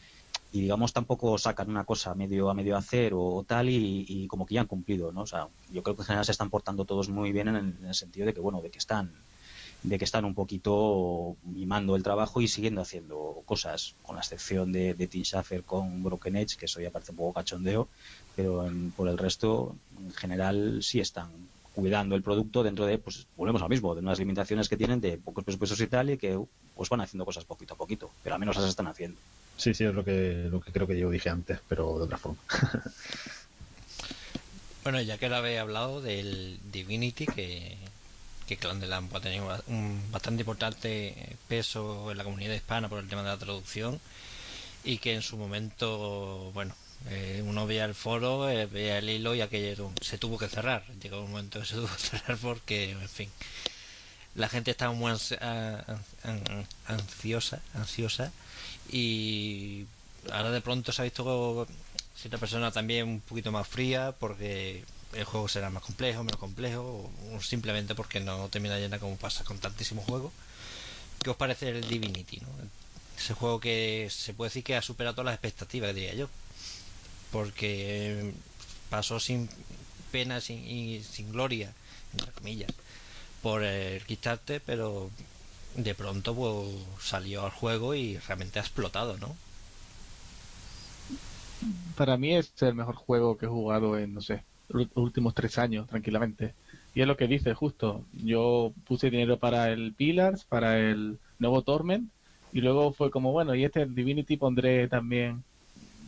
y digamos tampoco sacan una cosa a medio a medio hacer o, tal y, como que ya han cumplido, ¿no? O sea, yo creo que en general se están portando todos muy bien en el sentido de que bueno, de que están de que están un poquito mimando el trabajo y siguiendo haciendo cosas, con la excepción de, de Tim Schafer con Broken Edge, que eso ya parece un poco cachondeo, pero por el resto, en general, sí están cuidando el producto dentro de, pues volvemos al mismo, de unas limitaciones que tienen de pocos presupuestos y tal, y que pues van haciendo cosas poquito a poquito, pero al menos las están haciendo. Sí, sí, es lo que, lo que creo que yo dije antes, pero de otra forma. bueno, ya que lo habéis hablado del Divinity, que que Clan de Lampo ha tenido un bastante importante peso en la comunidad hispana por el tema de la traducción y que en su momento, bueno, Eh, uno veía el foro, eh, veía el hilo y aquello se tuvo que cerrar. Llegó un momento que se tuvo que cerrar porque, en fin, la gente estaba muy ansiosa, ansiosa y ahora de pronto se ha visto cierta persona también un poquito más fría porque el juego será más complejo, menos complejo, simplemente porque no termina llena como pasa con tantísimos juegos. ¿Qué os parece el Divinity? ¿no? Ese juego que se puede decir que ha superado todas las expectativas, diría yo. Porque pasó sin pena sin, y sin gloria, entre comillas, por el pero de pronto pues, salió al juego y realmente ha explotado, ¿no? Para mí es el mejor juego que he jugado en, no sé, últimos tres años, tranquilamente. Y es lo que dice, justo. Yo puse dinero para el Pillars, para el nuevo Torment, y luego fue como, bueno, y este Divinity pondré también,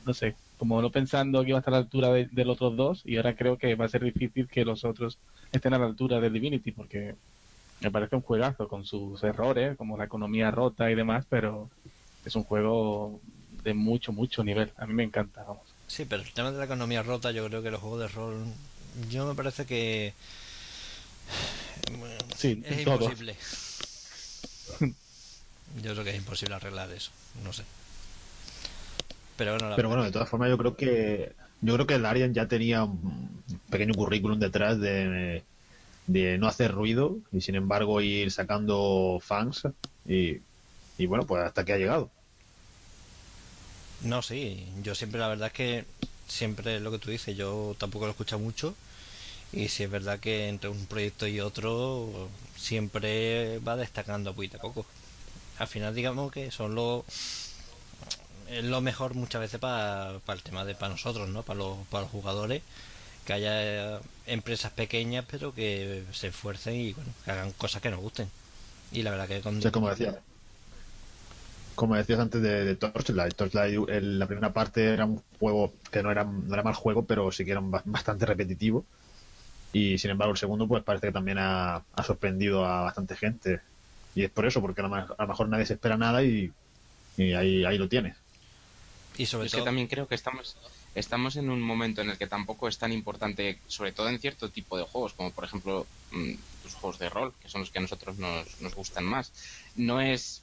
no sé, como no pensando que iba a estar a la altura de, de otros dos, y ahora creo que va a ser difícil que los otros estén a la altura del Divinity, porque me parece un juegazo con sus errores, como la economía rota y demás, pero es un juego de mucho, mucho nivel. A mí me encanta, vamos. Sí, pero el tema de la economía rota, yo creo que los juegos de rol, yo me parece que Sí, es todo. imposible. Yo creo que es imposible arreglar eso, no sé. Pero bueno, la Pero bueno, de todas formas, yo creo que yo creo que el Arian ya tenía un pequeño currículum detrás de, de no hacer ruido y sin embargo ir sacando fans y, y bueno, pues hasta que ha llegado. No, sí, yo siempre la verdad es que siempre lo que tú dices, yo tampoco lo he escuchado mucho y si es verdad que entre un proyecto y otro siempre va destacando a poquito a poco. Al final digamos que son lo lo mejor muchas veces para el tema de para nosotros, ¿no? Para los, para los jugadores que haya empresas pequeñas pero que se esfuercen y bueno, que hagan cosas que nos gusten. Y la verdad que con como decía, como decías antes de, de Torchlight, Torchlight el- la primera parte era un juego que no era, no era mal juego, pero sí que era bastante repetitivo. Y sin embargo, el segundo, pues parece que también ha, ha sorprendido a bastante gente. Y es por eso, porque a lo, a lo mejor nadie se espera nada y, y ahí, ahí lo tienes. y sobre es todo que también creo que estamos estamos en un momento en el que tampoco es tan importante, sobre todo en cierto tipo de juegos, como por ejemplo mm, los juegos de rol, que son los que a nosotros nos, nos gustan más. No es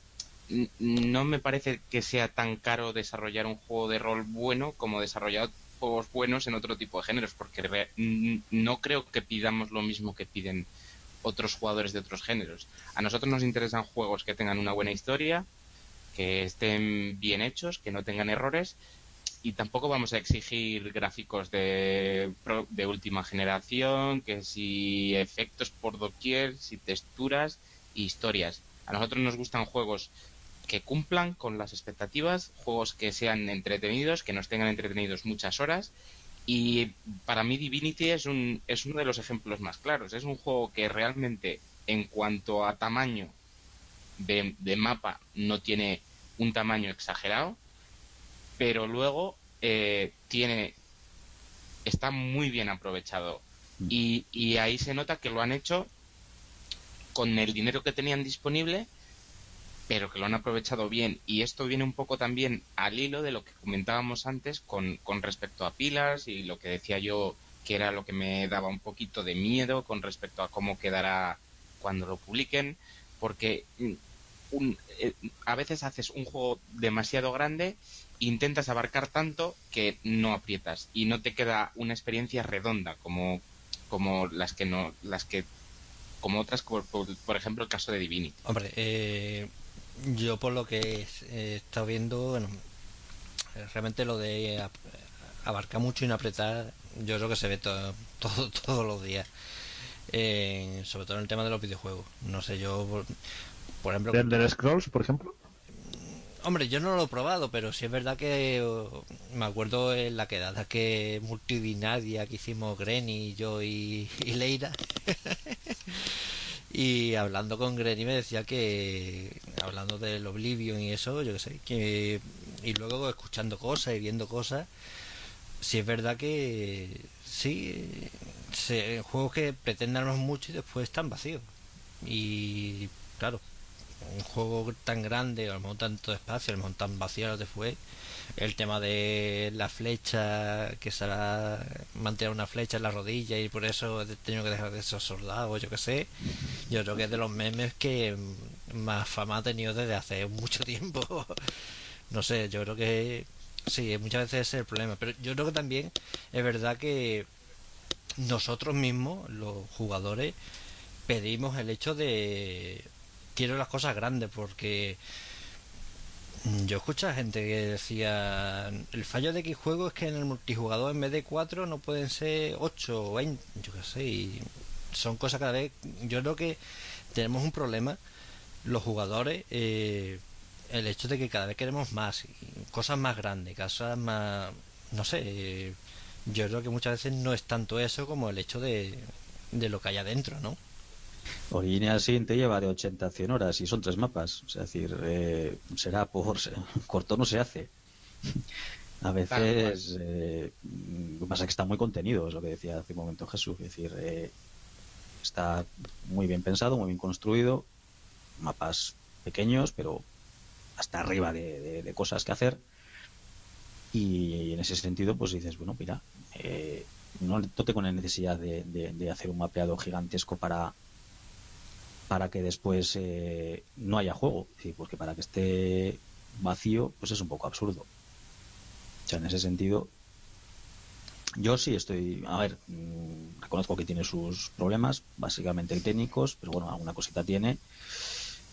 no me parece que sea tan caro desarrollar un juego de rol bueno como desarrollar juegos buenos en otro tipo de géneros, porque no creo que pidamos lo mismo que piden otros jugadores de otros géneros. A nosotros nos interesan juegos que tengan una buena historia, que estén bien hechos, que no tengan errores y tampoco vamos a exigir gráficos de, de última generación, que si efectos por doquier, si texturas y historias. A nosotros nos gustan juegos que cumplan con las expectativas, juegos que sean entretenidos, que nos tengan entretenidos muchas horas. Y para mí Divinity es, un, es uno de los ejemplos más claros. Es un juego que realmente en cuanto a tamaño de, de mapa no tiene un tamaño exagerado, pero luego eh, tiene está muy bien aprovechado y, y ahí se nota que lo han hecho con el dinero que tenían disponible pero que lo han aprovechado bien. Y esto viene un poco también al hilo de lo que comentábamos antes con, con respecto a Pillars y lo que decía yo que era lo que me daba un poquito de miedo con respecto a cómo quedará cuando lo publiquen porque mm, un- eh, a veces haces un juego demasiado grande intentas abarcar tanto que no aprietas y no te queda una experiencia redonda como como las que no las que como otras por, por ejemplo el caso de Divinity. Hombre, eh, yo por lo que he estado viendo, bueno, eh, realmente lo de abarcar mucho y no apretar, yo creo que se ve todo, todo todos los días. Eh, sobre todo en el tema de los videojuegos. No sé, yo, por, por ejemplo, ¿De Elder Scrolls, por ejemplo? Hombre, yo no lo he probado, pero sí es verdad que eh, me acuerdo en la quedada que multidinaria que hicimos Granny, yo y, y Leira. y hablando con Granny me decía que, hablando del Oblivion y eso, yo qué sé, que, y luego escuchando cosas y viendo cosas, sí es verdad que sí, se, juegos que pretendan mucho y después están vacíos. Y claro, un juego tan grande, a lo mejor tanto espacio, a lo mejor tan vacío fue, el tema de la flecha, que será mantener una flecha en la rodilla y por eso he tenido que dejar de esos soldados, yo que sé. Yo creo que es de los memes que más fama ha tenido desde hace mucho tiempo. no sé, yo creo que sí, muchas veces es el problema. Pero yo creo que también es verdad que nosotros mismos, los jugadores, pedimos el hecho de quiero las cosas grandes porque yo escucho a gente que decía el fallo de X juego es que en el multijugador en vez de 4 no pueden ser 8 o 20 yo qué sé y son cosas cada vez. Yo creo que tenemos un problema los jugadores eh, el hecho de que cada vez queremos más cosas más grandes cosas más no sé eh, yo creo que muchas veces no es tanto eso como el hecho de, de lo que hay adentro no Original Sin te lleva de 80 a 100 horas y son tres mapas. Es decir, eh, será por. Corto no se hace. A veces. Eh, lo que pasa que está muy contenido, es lo que decía hace un momento Jesús. Es decir, eh, está muy bien pensado, muy bien construido. Mapas pequeños, pero hasta arriba de, cosas que hacer. Y en ese sentido, pues dices, bueno, mira, no, tengo necesidad de hacer un mapeado gigantesco para para que después eh, no haya juego. Sí, porque para que esté vacío, pues es un poco absurdo. O sea, en ese sentido, yo sí estoy. A ver, mm, reconozco que tiene sus problemas, básicamente técnicos, pero bueno, alguna cosita tiene.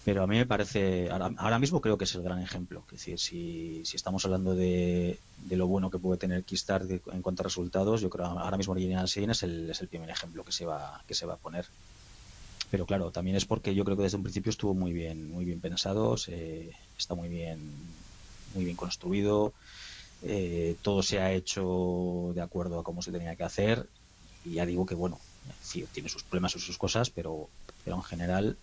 Pero a mí me parece. Ahora, mismo creo que es el gran ejemplo. Es decir, si, si estamos hablando de, de, lo bueno que puede tener Kickstarter en cuanto a resultados, yo creo que ahora mismo Original Sin es el, es el primer ejemplo que se va, que se va a poner pero claro, también es porque yo creo que desde un principio estuvo muy bien, muy bien pensado, está muy bien, muy bien construido, eh, todo se ha hecho de acuerdo a cómo se tenía que hacer y ya digo que bueno, sí, tiene sus problemas y sus cosas, pero, pero en general,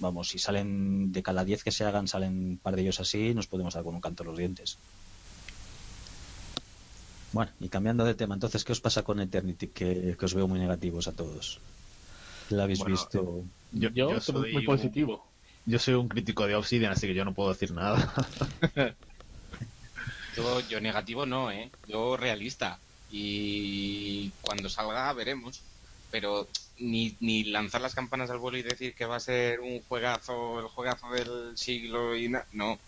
vamos, si salen de cada 10 que se hagan, salen un par de ellos así, nos podemos dar con un canto en los dientes. Bueno, y cambiando de tema, entonces, ¿qué os pasa con Eternity? que os veo muy negativos a todos. ¿La habéis visto? Yo, soy muy positivo. yo soy un crítico de Obsidian, así que yo no puedo decir nada. yo, negativo no, ¿eh? Yo realista. Y cuando salga veremos. Pero ni, ni lanzar las campanas al vuelo y decir que va a ser un juegazo, el juegazo del siglo y no.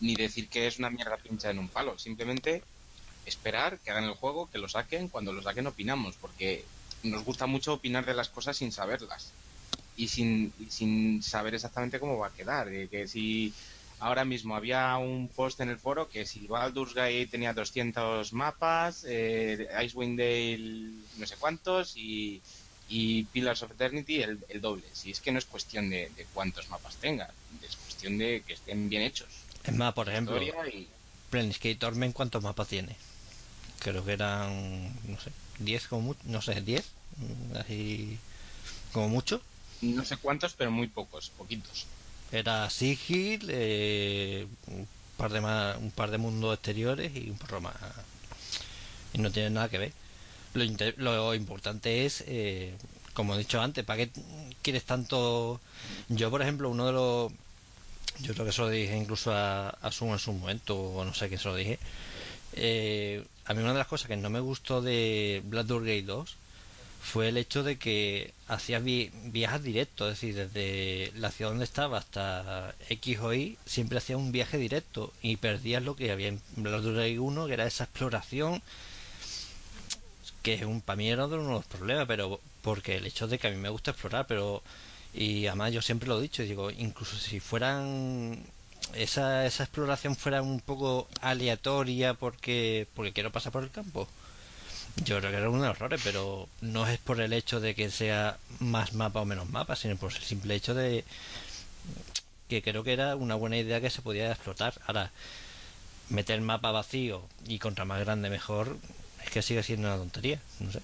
Ni decir que es una mierda pincha en un palo. Simplemente esperar que hagan el juego, que lo saquen. Cuando lo saquen opinamos. Porque nos gusta mucho opinar de las cosas sin saberlas y sin, sin saber exactamente cómo va a quedar. que si ahora mismo había un post en el foro que si Baldur's Gate tenía 200 mapas, eh, Icewind Dale no sé cuántos y, y Pillars of Eternity el, doble. Si es que no es cuestión de, cuántos mapas tenga, es cuestión de que estén bien hechos. Es más, por ejemplo, y... Planescape Torment, ¿cuántos mapas tiene? Creo que eran, no sé, 10 como mucho, no sé, 10, mm, así como mucho. No sé cuántos, pero muy pocos, poquitos. Era Sigil, eh, un par de más, un par de mundos exteriores y un poco más. Y no tiene nada que ver. Lo, lo importante es, eh, como he dicho antes, ¿para qué quieres tanto? Yo, por ejemplo, uno de los. Yo creo que eso lo dije incluso a, a Zoom en su momento, o no sé qué se lo dije. Eh, a mí una de las cosas que no me gustó de Blood Gate 2 fue el hecho de que hacías viajes directos, es decir, desde la ciudad donde estaba hasta X o Y, siempre hacías un viaje directo y perdías lo que había en Blood Gate 1, que era esa exploración, que es un, para mí era uno de los problemas, pero porque el hecho de que a mí me gusta explorar, pero y además yo siempre lo he dicho, digo, incluso si fueran esa, esa exploración fuera un poco aleatoria porque, porque quiero pasar por el campo. Yo creo que era uno de los errores, pero no es por el hecho de que sea más mapa o menos mapa, sino por el simple hecho de que creo que era una buena idea que se podía explotar. Ahora, meter el mapa vacío y contra más grande mejor, es que sigue siendo una tontería, no sé.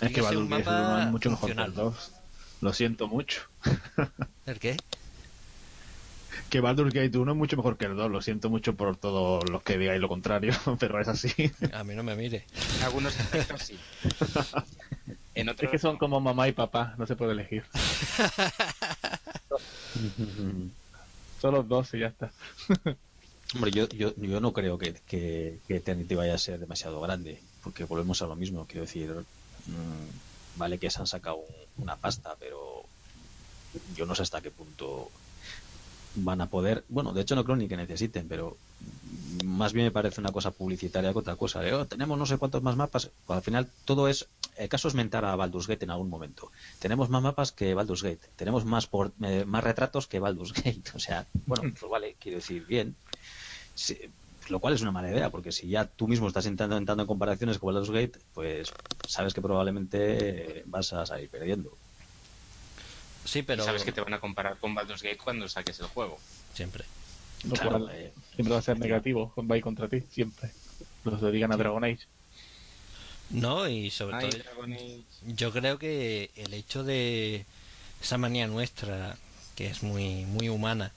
Es que, mapa mucho mejor Lo siento mucho. ¿El qué? Que Baldur's Gate 1 es mucho mejor que el 2. Lo siento mucho por todos los que digáis lo contrario, pero es así. A mí no me mire. En algunos aspectos sí. En otros... Es que son como mamá y papá, no se puede elegir. Son los dos y ya está. Hombre, yo, yo, yo no creo que, que, que Eternity vaya a ser demasiado grande, porque volvemos a lo mismo. Quiero decir, mm, vale que se han sacado un- una pasta, pero yo no sé hasta qué punto van a poder. Bueno, de hecho, no creo ni que necesiten, pero más bien me parece una cosa publicitaria que otra cosa. De, "Oh, tenemos no sé cuántos más mapas. Al final, todo es. El caso es mentar a Baldur's Gate en algún momento. Tenemos más mapas que Baldur's Gate. Tenemos más, por, eh, más retratos que Baldur's Gate. O sea, bueno, pues vale, quiero decir, bien. Sí, lo cual es una mala idea, porque si ya tú mismo estás entrando, entrando en comparaciones con Baldur's Gate, pues sabes que probablemente eh, vas a salir perdiendo. Sí, pero. Sabes que te van a comparar con Baldur's Gate cuando saques el juego. Siempre. Lo Claro, cual eh, siempre va a ser negativo cuando hay contra ti, siempre. Los dedican a Dragon Age. No, y sobre Ay, todo. Yo creo que el hecho de esa manía nuestra, que es muy, muy humana,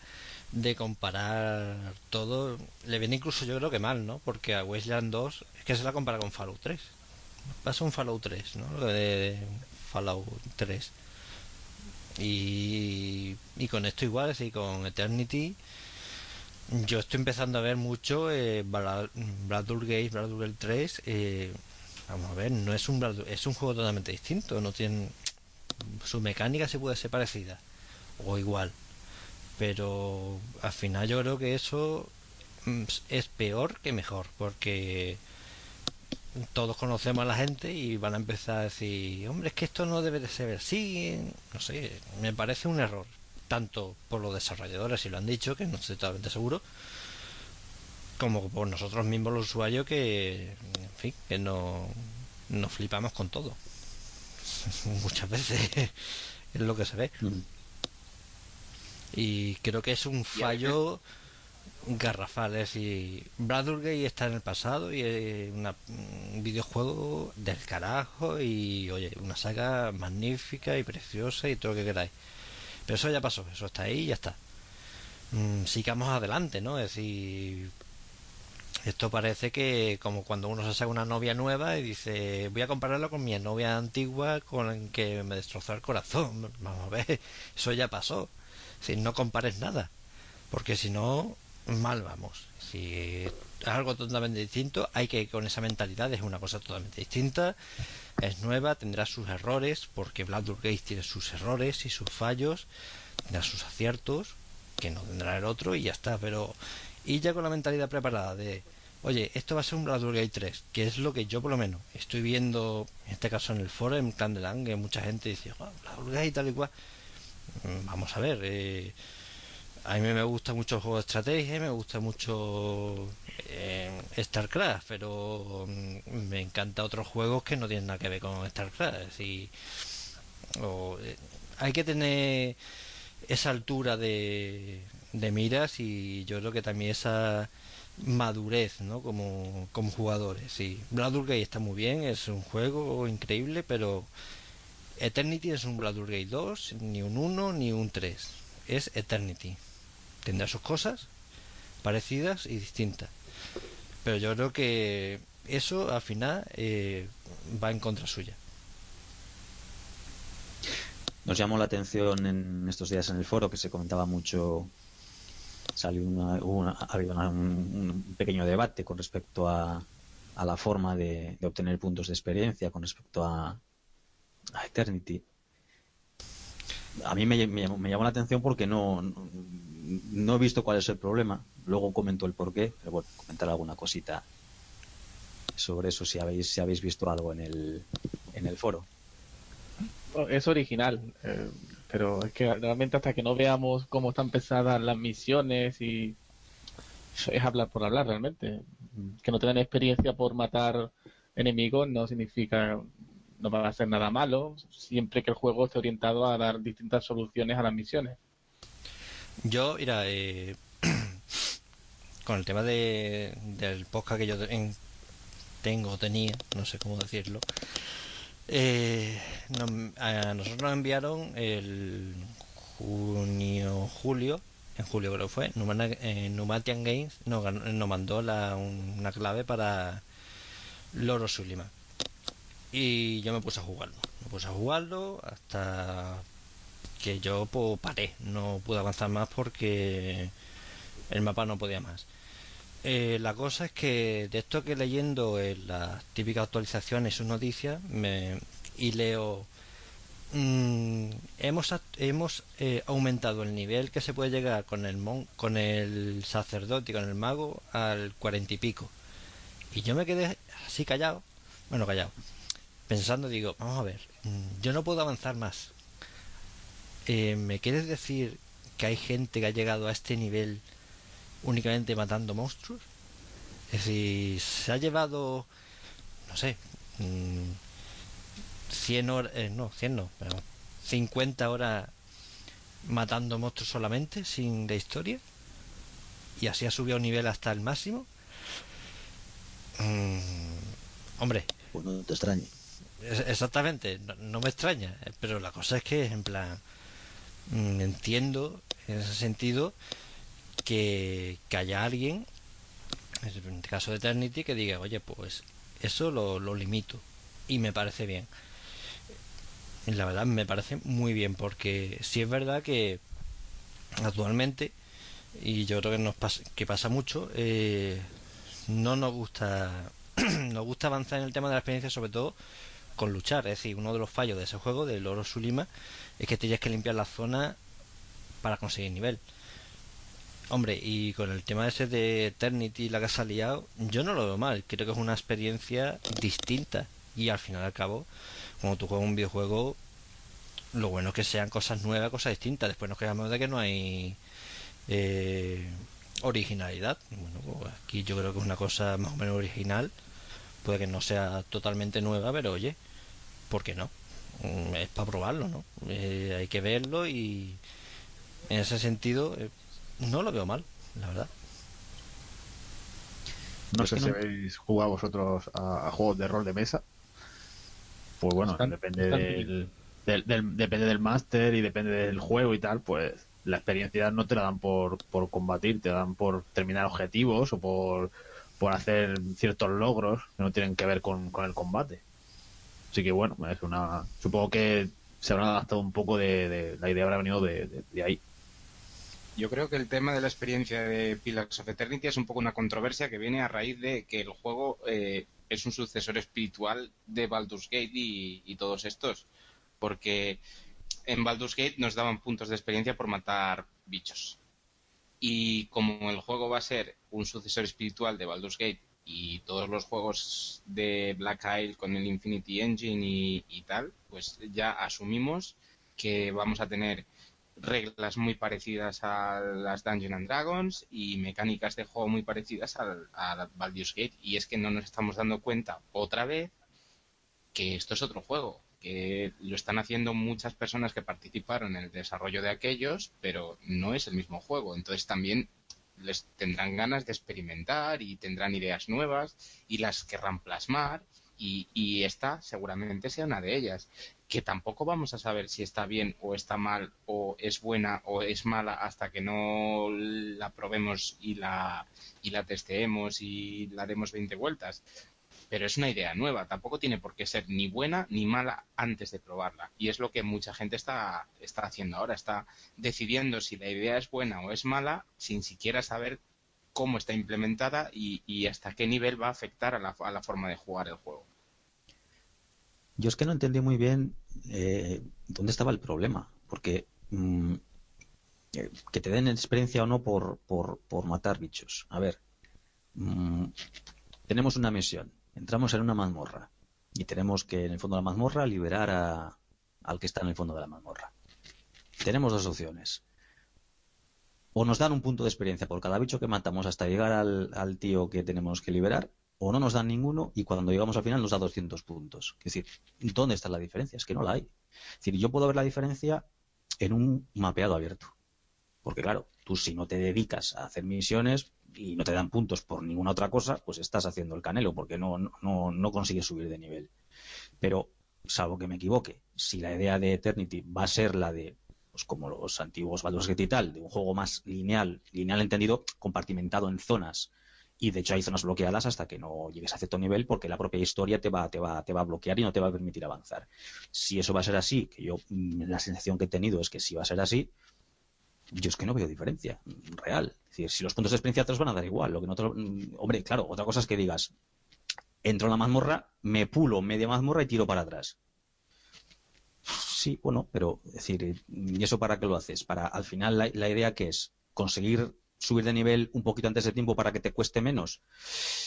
de comparar todo, le viene incluso yo creo que mal, ¿no? Porque a Wasteland 2 es que se la compara con Fallout 3. Pasa un Fallout 3, ¿no? Lo de Fallout 3. Y, y con esto igual, así con Eternity, yo estoy empezando a ver mucho eh, Baldur's Gate, Baldur's Gate 3. eh, vamos a ver, no es un Baldur- es un juego totalmente distinto, no tiene su mecánica se puede ser parecida o igual, pero al final yo creo que eso mm, es peor que mejor, porque todos conocemos a la gente y van a empezar a decir, hombre, es que esto no debe de ser así, no sé, me parece un error, tanto por los desarrolladores, si lo han dicho, que no estoy totalmente seguro, como por nosotros mismos los usuarios que, en fin, que no nos flipamos con todo. Muchas veces es lo que se ve. mm. Y creo que es un fallo garrafal. Es decir, Baldur's Gate está en el pasado y es una- un videojuego del carajo y, oye, una saga magnífica y preciosa y todo lo que queráis. Pero eso ya pasó, eso está ahí y ya está. Mm, sigamos adelante, ¿no? Es decir, esto parece que como cuando uno se saca una novia nueva y dice, voy a compararlo con mi novia antigua con la que me destrozó el corazón. Vamos a ver, eso ya pasó. Si no compares nada, porque si no, mal vamos. Si algo totalmente distinto, hay que ir con esa mentalidad, es una cosa totalmente distinta, es nueva, tendrá sus errores, porque Baldur's Gate tiene sus errores y sus fallos, tendrá sus aciertos, que no tendrá el otro y ya está, pero y ya con la mentalidad preparada de oye, esto va a ser un Baldur's Gate 3, que es lo que yo por lo menos estoy viendo, en este caso en el foro, en Clandelang, que mucha gente dice, oh, tal y cual. Mm, Vamos a ver, eh, a mí me gusta mucho el juego de estrategia, me gusta mucho eh, StarCraft, pero mm, me encanta otros juegos que no tienen nada que ver con StarCraft. Y, eh, hay que tener esa altura de, miras y yo creo que también esa madurez ¿no? como, como jugadores. Y Gate está muy bien, es un juego increíble, pero Eternity es un Gate 2, ni un 1 ni un 3. Es Eternity. Tendrá sus cosas parecidas y distintas. Pero yo creo que eso al final eh, va en contra suya. Nos llamó la atención en estos días en el foro que se comentaba mucho, salió una, una- había un, pequeño debate con respecto a, a la forma de, obtener puntos de experiencia con respecto a, a Eternity. A mí me, me me llamó la atención porque no, no he visto cuál es el problema. Luego comento el porqué, pero bueno, comentar alguna cosita sobre eso si habéis, si habéis visto algo en el, en el foro. Es original, eh, pero es que realmente hasta que no veamos cómo están pensadas las misiones y es hablar por hablar realmente. Que no tengan experiencia por matar enemigos no significa no va a hacer nada malo, siempre que el juego esté orientado a dar distintas soluciones a las misiones. Yo, mira, eh, con el tema de, del podcast que yo en- tengo, tenía, no sé cómo decirlo, eh, a nosotros nos enviaron el junio, julio, en julio creo que fue, eh, Numatian Games nos, nos mandó la- una clave para Loro Sullivan. Y yo me puse a jugarlo. Me puse a jugarlo hasta que yo pues, paré, no pude avanzar más porque el mapa no podía más. Eh, la cosa es que de esto que leyendo en las típicas actualizaciones sus noticias me, y leo mm, hemos hemos eh, aumentado el nivel que se puede llegar con el mon, con el sacerdote y con el mago al cuarenta y pico y yo me quedé así callado bueno callado pensando digo vamos a ver mm, yo no puedo avanzar más eh, me quieres decir que hay gente que ha llegado a este nivel únicamente matando monstruos. Es decir, se ha llevado, no sé, 100 mm, horas, eh, no, 100 no, pero 50 horas matando monstruos solamente, sin de historia. Y así ha subido nivel hasta el máximo. Mm, hombre. Bueno, no te extrañe. Exactamente, no, me extraña. Pero la cosa es que, en plan, entiendo en ese sentido que, haya alguien, en el caso de Eternity, que diga, oye, pues eso lo, lo limito y me parece bien. La verdad me parece muy bien porque si es verdad que actualmente, y yo creo que nos pasa, que pasa mucho, eh, no nos gusta nos gusta avanzar en el tema de la experiencia sobre todo con luchar. Es decir, uno de los fallos de ese juego, del Oro Sulima, es que tienes que limpiar la zona para conseguir nivel. Hombre, y con el tema ese de Eternity, la que ha liado, yo no lo veo mal. Creo que es una experiencia distinta. Y al final al cabo, cuando tú juegas un videojuego, lo bueno es que sean cosas nuevas, cosas distintas. Después nos quedamos de que no hay eh, originalidad. Bueno, pues aquí yo creo que es una cosa más o menos original. Puede que no sea totalmente nueva, pero oye, ¿por qué no? Mm, es para probarlo, ¿no? Eh, hay que verlo y en ese sentido eh, no lo veo mal, la verdad. No sé si habéis jugado vosotros a, juegos de rol de mesa. Pues bueno, depende del, depende del máster y depende del juego y tal, pues la experiencia no te la dan por, por combatir, te dan por terminar objetivos o por, por hacer ciertos logros que no tienen que ver con, el combate. Así que bueno, es una supongo que se habrá adaptado un poco de, la idea habrá venido de ahí. Yo creo que el tema de la experiencia de Pillars of Eternity es un poco una controversia que viene a raíz de que el juego eh, es un sucesor espiritual de Baldur's Gate y, todos estos. Porque en Baldur's Gate nos daban puntos de experiencia por matar bichos. Y como el juego va a ser un sucesor espiritual de Baldur's Gate y todos los juegos de Black Isle con el Infinity Engine y tal, pues ya asumimos que vamos a tener reglas muy parecidas a las Dungeons and Dragons y mecánicas de juego muy parecidas a, Baldur's Gate. Y es que no nos estamos dando cuenta otra vez que esto es otro juego, que lo están haciendo muchas personas que participaron en el desarrollo de aquellos, pero no es el mismo juego. Entonces también les tendrán ganas de experimentar y tendrán ideas nuevas y las querrán plasmar y, esta seguramente sea una de ellas que tampoco vamos a saber si está bien o está mal o es buena o es mala hasta que no la probemos y la, y la testeemos y la demos 20 vueltas. Pero es una idea nueva, tampoco tiene por qué ser ni buena ni mala antes de probarla. Y es lo que mucha gente está, está haciendo ahora, está decidiendo si la idea es buena o es mala sin siquiera saber cómo está implementada y, hasta qué nivel va a afectar a la, a la forma de jugar el juego. Yo es que no entendí muy bien eh, dónde estaba el problema, porque mm, eh, que te den experiencia o no por, por, matar bichos. A ver, mm, tenemos una misión, entramos en una mazmorra y tenemos que en el fondo de la mazmorra liberar a, al que está en el fondo de la mazmorra. Tenemos dos opciones. O nos dan un punto de experiencia por cada bicho que matamos hasta llegar al, al tío que tenemos que liberar, o no nos dan ninguno y cuando llegamos al final nos da 200 puntos. Es decir, ¿dónde está la diferencia? Es que no la hay. Es decir, yo puedo ver la diferencia en un mapeado abierto. Porque claro, tú si no te dedicas a hacer misiones y no te dan puntos por ninguna otra cosa, pues estás haciendo el canelo porque no, no, no consigues subir de nivel. Pero, salvo que me equivoque, si la idea de Eternity va a ser la de pues como los antiguos Baldur's Gate y tal, de un juego más lineal, lineal entendido, compartimentado en zonas, Y de hecho hay zonas bloqueadas hasta que no llegues a cierto nivel porque la propia historia te va, te va, te va a bloquear y no te va a permitir avanzar. Si eso va a ser así, que yo mm, la sensación que he tenido es que si va a ser así, yo es que no veo diferencia real. Es decir, si los puntos de experiencia te los van a dar igual. Lo que no mm, hombre, claro, otra cosa es que digas, entro en la mazmorra, me pulo media mazmorra y tiro para atrás. Sí, bueno, pero es decir, ¿y eso para qué lo haces? Para al final la, la idea que es conseguir subir de nivel un poquito antes de tiempo para que te cueste menos.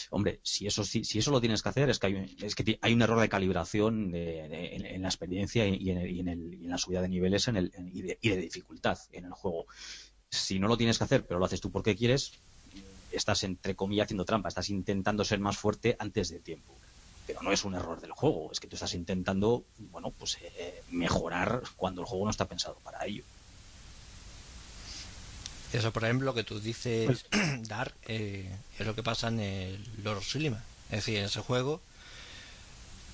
Hombre, si eso si, eso lo tienes que hacer es que hay, es que hay un error de calibración en, la experiencia y en, la subida de niveles y, de, y de dificultad en el juego. Si no lo tienes que hacer, pero lo haces tú porque quieres, estás entre comillas haciendo trampa, estás intentando ser más fuerte antes de tiempo. Pero no es un error del juego, es que tú estás intentando, bueno, pues eh, mejorar cuando el juego no está pensado para ello. Eso, por ejemplo, que tú dices, pues- Dark, eh, es lo que pasa en el Lord Silima. Es decir, en ese juego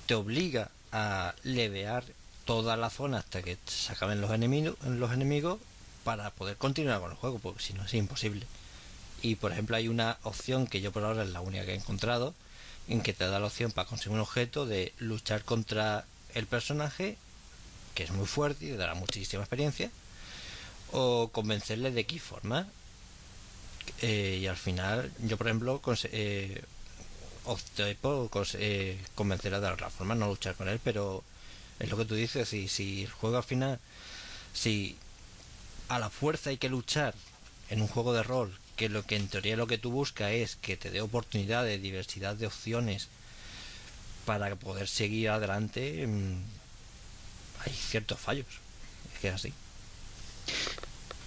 te obliga a levear toda la zona hasta que se acaben los enemigos, los enemigos para poder continuar con el juego, porque si no es imposible. Y por ejemplo hay una opción que yo por ahora es la única que he encontrado, en que te da la opción para conseguir un objeto de luchar contra el personaje, que es muy fuerte y te dará muchísima experiencia, o convencerle de qué forma. Eh, y al final, yo por ejemplo, eh, opté por eh, convencer de otra forma, no luchar con él, pero es lo que tú dices, si, si el juego al final, si a la fuerza hay que luchar en un juego de rol, que lo que en teoría lo que tú buscas es que te dé oportunidades, diversidad de opciones para poder seguir adelante, mm, hay ciertos fallos. Es que es así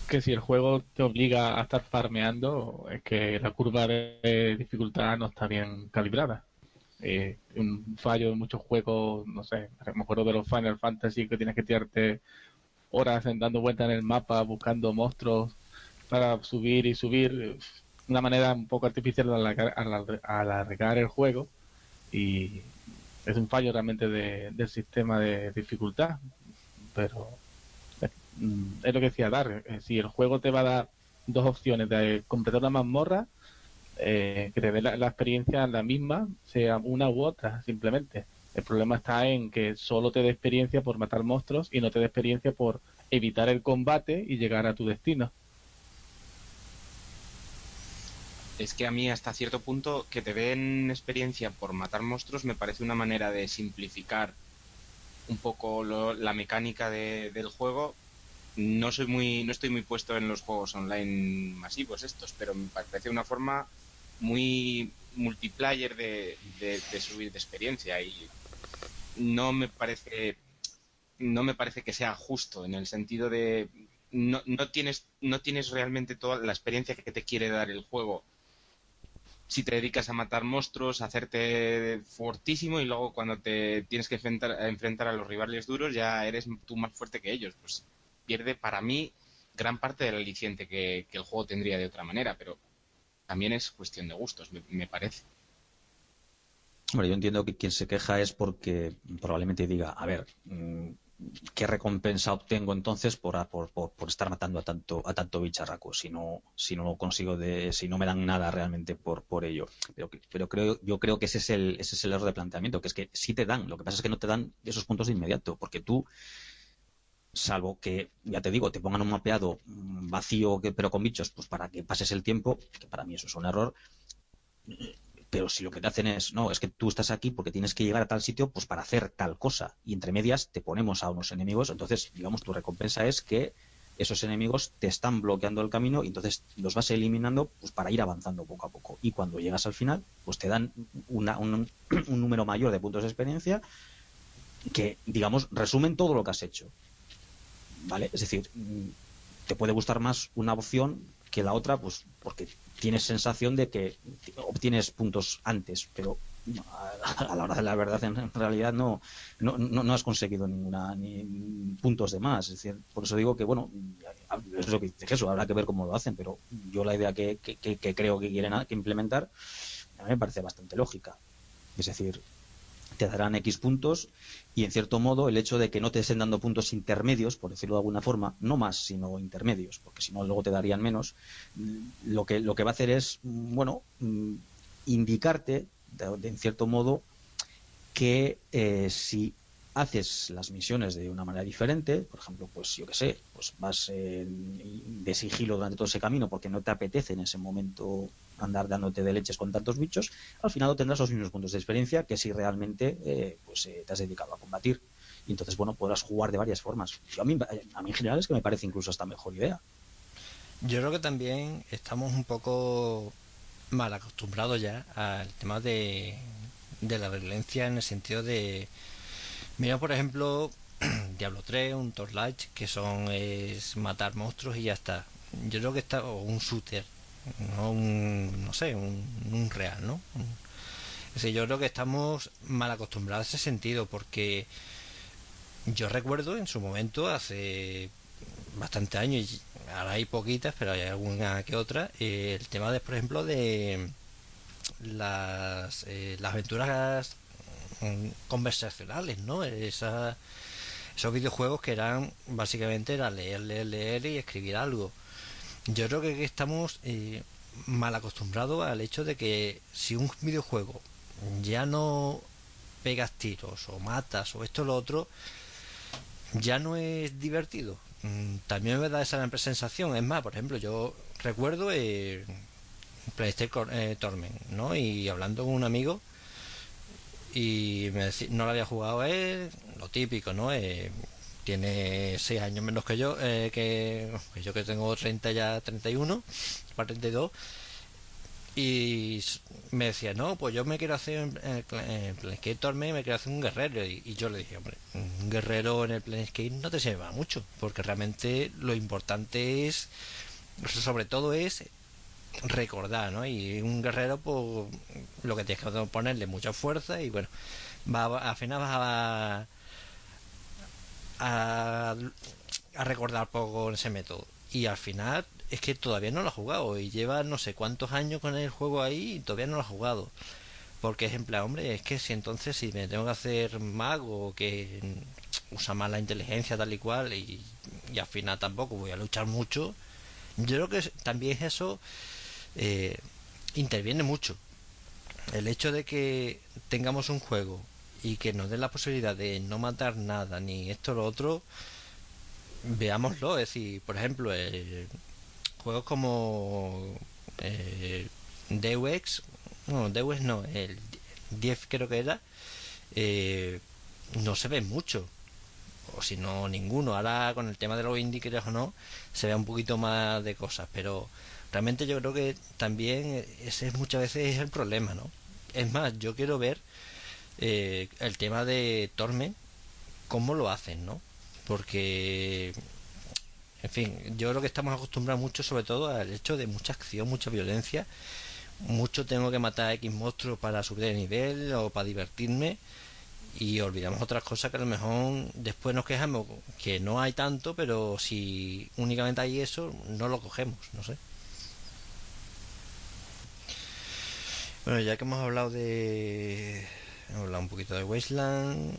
que si el juego te obliga a estar farmeando, es que la curva de dificultad no está bien calibrada. Un fallo en muchos juegos, no sé, me acuerdo de los Final Fantasy que tienes que tirarte horas dando vueltas en el mapa buscando monstruos para subir y subir. Una manera un poco artificial de alargar, el juego y es un fallo realmente del sistema de dificultad. Pero es lo que decía Dar, eh, si el juego te va a dar dos opciones de completar la mazmorra, eh, que te dé la, experiencia la misma, sea una u otra, simplemente. El problema está en que solo te dé experiencia por matar monstruos y no te dé experiencia por evitar el combate y llegar a tu destino. Es que a mí hasta cierto punto que te den experiencia por matar monstruos me parece una manera de simplificar un poco la mecánica del juego no soy muy no estoy muy puesto en los juegos online masivos estos pero me parece una forma muy multiplayer de, subir de experiencia y no me parece no me parece que sea justo en el sentido de no, no tienes no tienes realmente toda la experiencia que te quiere dar el juego si te dedicas a matar monstruos, a hacerte fortísimo y luego cuando te tienes que enfrentar, a enfrentar a los rivales duros ya eres tú más fuerte que ellos. Pues pierde para mí gran parte del aliciente que, el juego tendría de otra manera, pero también es cuestión de gustos, me, parece. Hombre, yo entiendo que quien se queja es porque probablemente diga, a ver, mm, ¿qué recompensa obtengo entonces por, por, por, estar matando a tanto a tanto bicharraco si no si no consigo de si no me dan nada realmente por por ello pero pero creo yo creo que ese es el ese es el error de planteamiento que es que sí te dan lo que pasa es que no te dan esos puntos de inmediato porque tú salvo que, ya te digo, te pongan un mapeado vacío pero con bichos, pues para que pases el tiempo, que para mí eso es un error. Pero si lo que te hacen es, no, es que tú estás aquí porque tienes que llegar a tal sitio, pues para hacer tal cosa. Y entre medias te ponemos a unos enemigos, entonces, digamos, tu recompensa es que esos enemigos te están bloqueando el camino y entonces los vas eliminando pues para ir avanzando poco a poco. Y cuando llegas al final, pues te dan un, un número mayor de puntos de experiencia que, digamos, resumen todo lo que has hecho. ¿Vale? Es decir, mm, te puede gustar más una opción que la otra, pues porque tienes sensación de que obtienes puntos antes, pero a la hora de la verdad en realidad no, no, no, has conseguido ninguna ni puntos de más. Es decir, por eso digo que, bueno, es lo que dice Jesús, habrá que ver cómo lo hacen, pero yo la idea que, que creo que quieren implementar a mí me parece bastante lógica. Es decir, te darán X puntos y en cierto modo el hecho de que no te estén dando puntos intermedios, por decirlo de alguna forma, no más, sino intermedios, porque si no luego te darían menos, mm, lo que, lo que va a hacer es, mm, bueno, mm, indicarte, de, en cierto modo, que eh, si haces las misiones de una manera diferente, por ejemplo, pues yo que sé, pues vas de sigilo durante todo ese camino porque no te apetece en ese momento andar dándote de leches con tantos bichos, al final tendrás los mismos puntos de experiencia que si realmente eh, pues eh, te has dedicado a combatir. Y entonces, bueno, podrás jugar de varias formas. a, mí, a mí en general es que me parece incluso hasta mejor idea. Yo creo que también estamos un poco mal acostumbrados ya al tema de, de la violencia en el sentido de Mira, por ejemplo, Diablo 3, un Torchlight, que son es matar monstruos y ya está. Yo creo que está, o un shooter, no un, no sé, un, real, ¿no? yo creo que estamos mal acostumbrados a ese sentido, porque yo recuerdo en su momento, hace bastante años, ahora hay poquitas, pero hay alguna que otra, eh, el tema de, por ejemplo, de las, eh, las aventuras conversacionales, ¿no? Esa, esos videojuegos que eran básicamente era leer, leer, leer y escribir algo. Yo creo que estamos eh, mal acostumbrados al hecho de que si un videojuego ya no pegas tiros o matas o esto o lo otro, ya no es divertido. Mm, también me da esa sensación. Es más, por ejemplo, yo recuerdo eh, PlayStation eh, Torment, ¿no? Y hablando con un amigo, y me no lo había jugado él, lo típico, ¿no? Eh, tiene 6 años menos que yo, eh, que, yo que tengo 30 ya, 31, para 32, y me decía, no, pues yo me quiero hacer en el Planescape me quiero hacer un guerrero, y, yo le dije, hombre, un guerrero en el Planescape no te sirve mucho, porque realmente lo importante es, sobre todo es recordar, ¿no? Y un guerrero, pues lo que tienes que ponerle mucha fuerza y bueno, va, al final vas a, recordar poco ese método. Y al final es que todavía no lo ha jugado y lleva no sé cuántos años con el juego ahí y todavía no lo ha jugado. Porque es en plan, hombre, es que si entonces si me tengo que hacer mago que usa más la inteligencia tal y cual y, y al final tampoco voy a luchar mucho, yo creo que también es eso eh, interviene mucho. El hecho de que tengamos un juego y que nos den la posibilidad de no matar nada, ni esto lo otro, veámoslo. Es decir, por ejemplo, eh, juegos como eh, Deus no, Deus no, el 10 creo que era, eh, no se ve mucho. O si no, ninguno. Ahora con el tema de los indie, o no, se ve un poquito más de cosas, pero realmente yo creo que también ese es muchas veces es el problema, ¿no? Es más, yo quiero ver eh, el tema de Torment, cómo lo hacen, ¿no? Porque, en fin, yo creo que estamos acostumbrados mucho, sobre todo, al hecho de mucha acción, mucha violencia. Mucho tengo que matar a X monstruos para subir de nivel o para divertirme. Y olvidamos otras cosas que a lo mejor después nos quejamos que no hay tanto, pero si únicamente hay eso, no lo cogemos, no sé. Bueno, ya que hemos hablado de. Hemos hablado un poquito de Wasteland,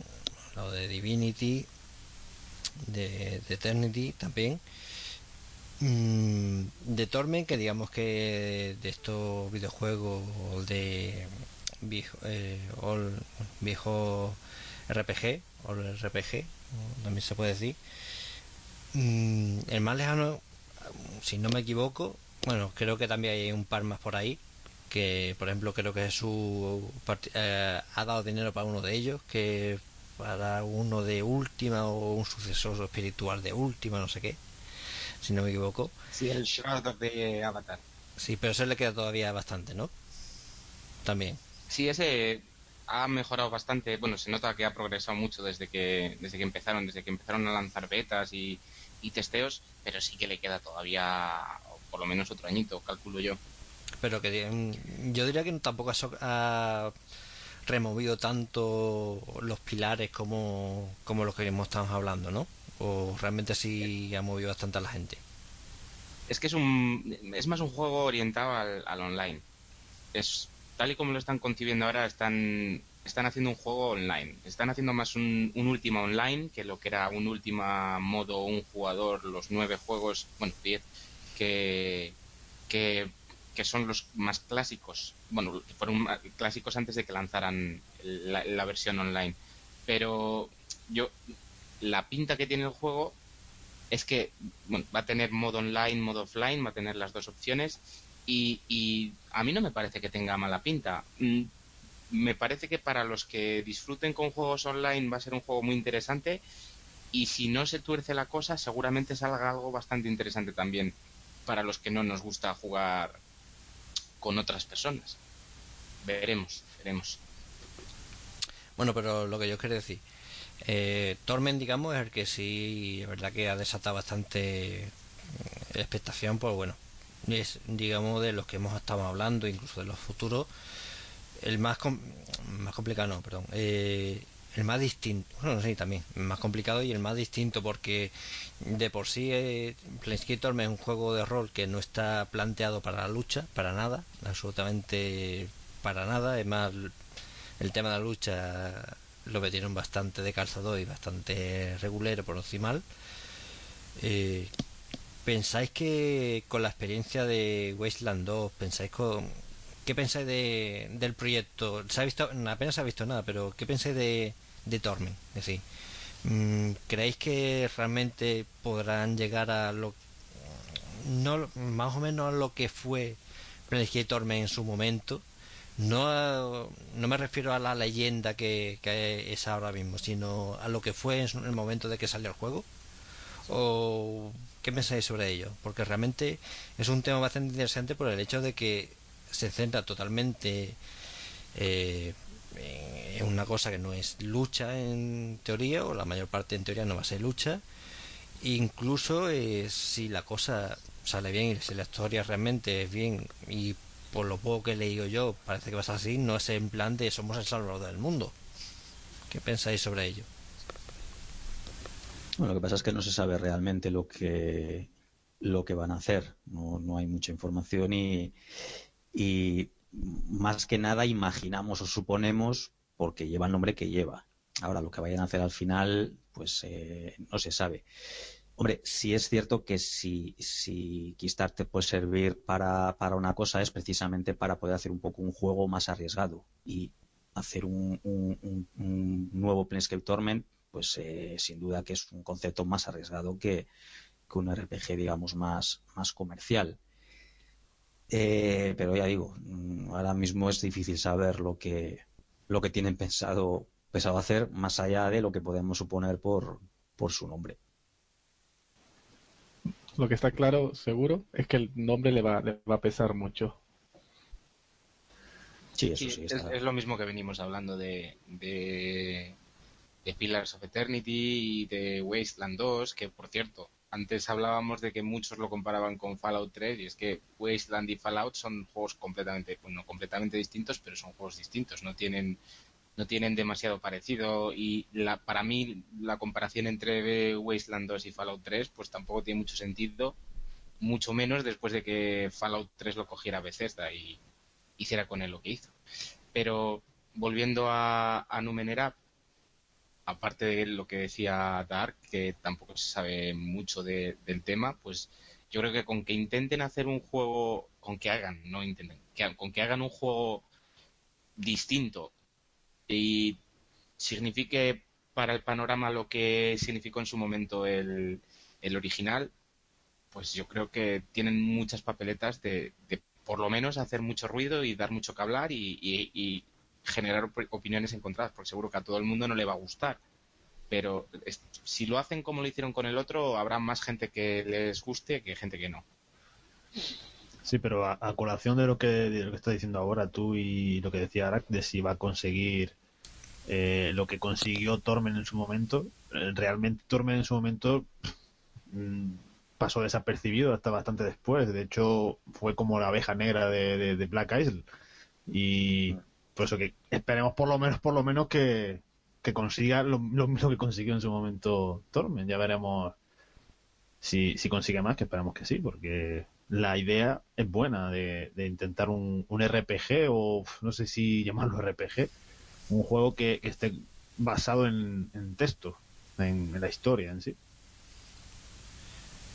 hablado de Divinity, de, Eternity también. Mm, de Torment, que digamos que de estos videojuegos de viejo, viejo RPG, o RPG, también se puede decir. Mm, el más lejano, si no me equivoco, bueno, creo que también hay un par más por ahí, que por ejemplo creo que su eh, ha dado dinero para uno de ellos que para uno de última o un sucesor espiritual de última no sé qué si no me equivoco. Sí el Shroud de Avatar. Sí pero ese le queda todavía bastante ¿no? también. Sí ese ha mejorado bastante. Bueno se nota que ha progresado mucho desde que desde que empezaron desde que empezaron a lanzar betas y, y testeos pero sí que le queda todavía por lo menos otro añito calculo yo pero que mm, yo diría que tampoco ha removido tanto los pilares como, como los que estamos hablando, ¿no? O realmente sí ha movido bastante a la gente. Es que es un es más un juego orientado al, online. Es tal y como lo están concibiendo ahora, están están haciendo un juego online. Están haciendo más un, un última online que lo que era un última modo un jugador, los nueve juegos, bueno, diez, que, que que son los más clásicos. Bueno, fueron clásicos antes de que lanzaran la, versión online. Pero yo, la pinta que tiene el juego es que va a tener modo online, modo offline, va a tener las dos opciones. Y, y a mí no me parece que tenga mala pinta. Mm, me parece que para los que disfruten con juegos online va a ser un juego muy interesante. Y si no se tuerce la cosa, seguramente salga algo bastante interesante también para los que no nos gusta jugar con otras personas. Veremos, veremos. Bueno, pero lo que yo quiero decir, eh, Torment, digamos, es el que sí, es verdad que ha desatado bastante mm, expectación, pues bueno, es, digamos, de los que hemos estado hablando, incluso de los futuros, el más, más complicado, no, perdón, eh, el más distinto, bueno, sí, también, el más complicado y el más distinto porque de por sí eh, Planescape es un juego de rol que no está planteado para la lucha, para nada, absolutamente para nada, es más, el tema de la lucha lo metieron bastante de calzado y bastante regulero por mal. Eh, ¿Pensáis que con la experiencia de Wasteland 2, pensáis con, ¿qué pensáis de, del proyecto? ¿Se ha visto, apenas se ha visto nada, pero ¿qué pensáis de, de Torment? Es decir, mm, ¿creéis que realmente podrán llegar a lo no más o menos a lo que fue Planescape Torment en su momento? No, no me refiero a la leyenda que, que es ahora mismo, sino a lo que fue en el momento de que salió el juego. ¿O qué pensáis sobre ello? Porque realmente es un tema bastante interesante por el hecho de que se centra totalmente eh, en una cosa que no es lucha en teoría, o la mayor parte en teoría no va a ser lucha. Incluso eh, si la cosa sale bien y si la historia realmente es bien y por lo poco que he leído yo parece que va a ser así, no es en plan de somos el salvador del mundo. ¿Qué pensáis sobre ello? Bueno, lo que pasa es que no se sabe realmente lo que lo que van a hacer. No, no hay mucha información y, y más que nada imaginamos o suponemos porque lleva el nombre que lleva. Ahora, lo que vayan a hacer al final, pues eh, no se sabe. Hombre, sí es cierto que si, si Kickstarter puede servir para, para, una cosa es precisamente para poder hacer un poco un juego más arriesgado y hacer un, un, nuevo Planescape Torment, pues eh, sin duda que es un concepto más arriesgado que, que un RPG, digamos, más, más comercial. Eh, pero ya digo, mm, ahora mismo es difícil saber lo que, lo que tienen pensado, pensado hacer, más allá de lo que podemos suponer por, por su nombre. Lo que está claro, seguro, es que el nombre le va, le va a pesar mucho. Sí, eso sí. es, lo mismo que venimos hablando de, de, de Pillars of Eternity y de Wasteland 2, que por cierto, antes hablábamos de que muchos lo comparaban con Fallout 3 y es que Wasteland y Fallout son juegos completamente, bueno, completamente distintos, pero son juegos distintos, no tienen no tienen demasiado parecido y la, para mí la comparación entre Wasteland 2 y Fallout 3 pues tampoco tiene mucho sentido, mucho menos después de que Fallout 3 lo cogiera Bethesda y hiciera con él lo que hizo. Pero volviendo a, a Numenera, aparte de lo que decía Dark, que tampoco se sabe mucho del tema, pues yo creo que con que intenten hacer un juego, con que hagan, no intenten, que, con que hagan un juego distinto y signifique para el panorama lo que significó en su momento el, el original, pues yo creo que tienen muchas papeletas de, por lo menos hacer mucho ruido y dar mucho que hablar y, generar opiniones encontradas, porque seguro que a todo el mundo no le va a gustar. Pero si lo hacen como lo hicieron con el otro, habrá más gente que les guste que gente que no. Sí, pero a, colación de lo que, lo que está diciendo ahora tú y lo que decía Arak, de si va a conseguir eh, lo que consiguió Tormen en su momento, eh, realmente Tormen en su momento mm, pasó desapercibido hasta bastante después. De hecho, fue como la abeja negra de, de Black Isle. Y por eso que esperemos por lo menos, por lo menos que, que consiga lo, mismo que consiguió en su momento Tormen. Ya veremos si, si consigue más, que esperamos que sí, porque la idea es buena de, intentar un, un, RPG o no sé si llamarlo RPG, un juego que, esté basado en, en texto, en, la historia en sí.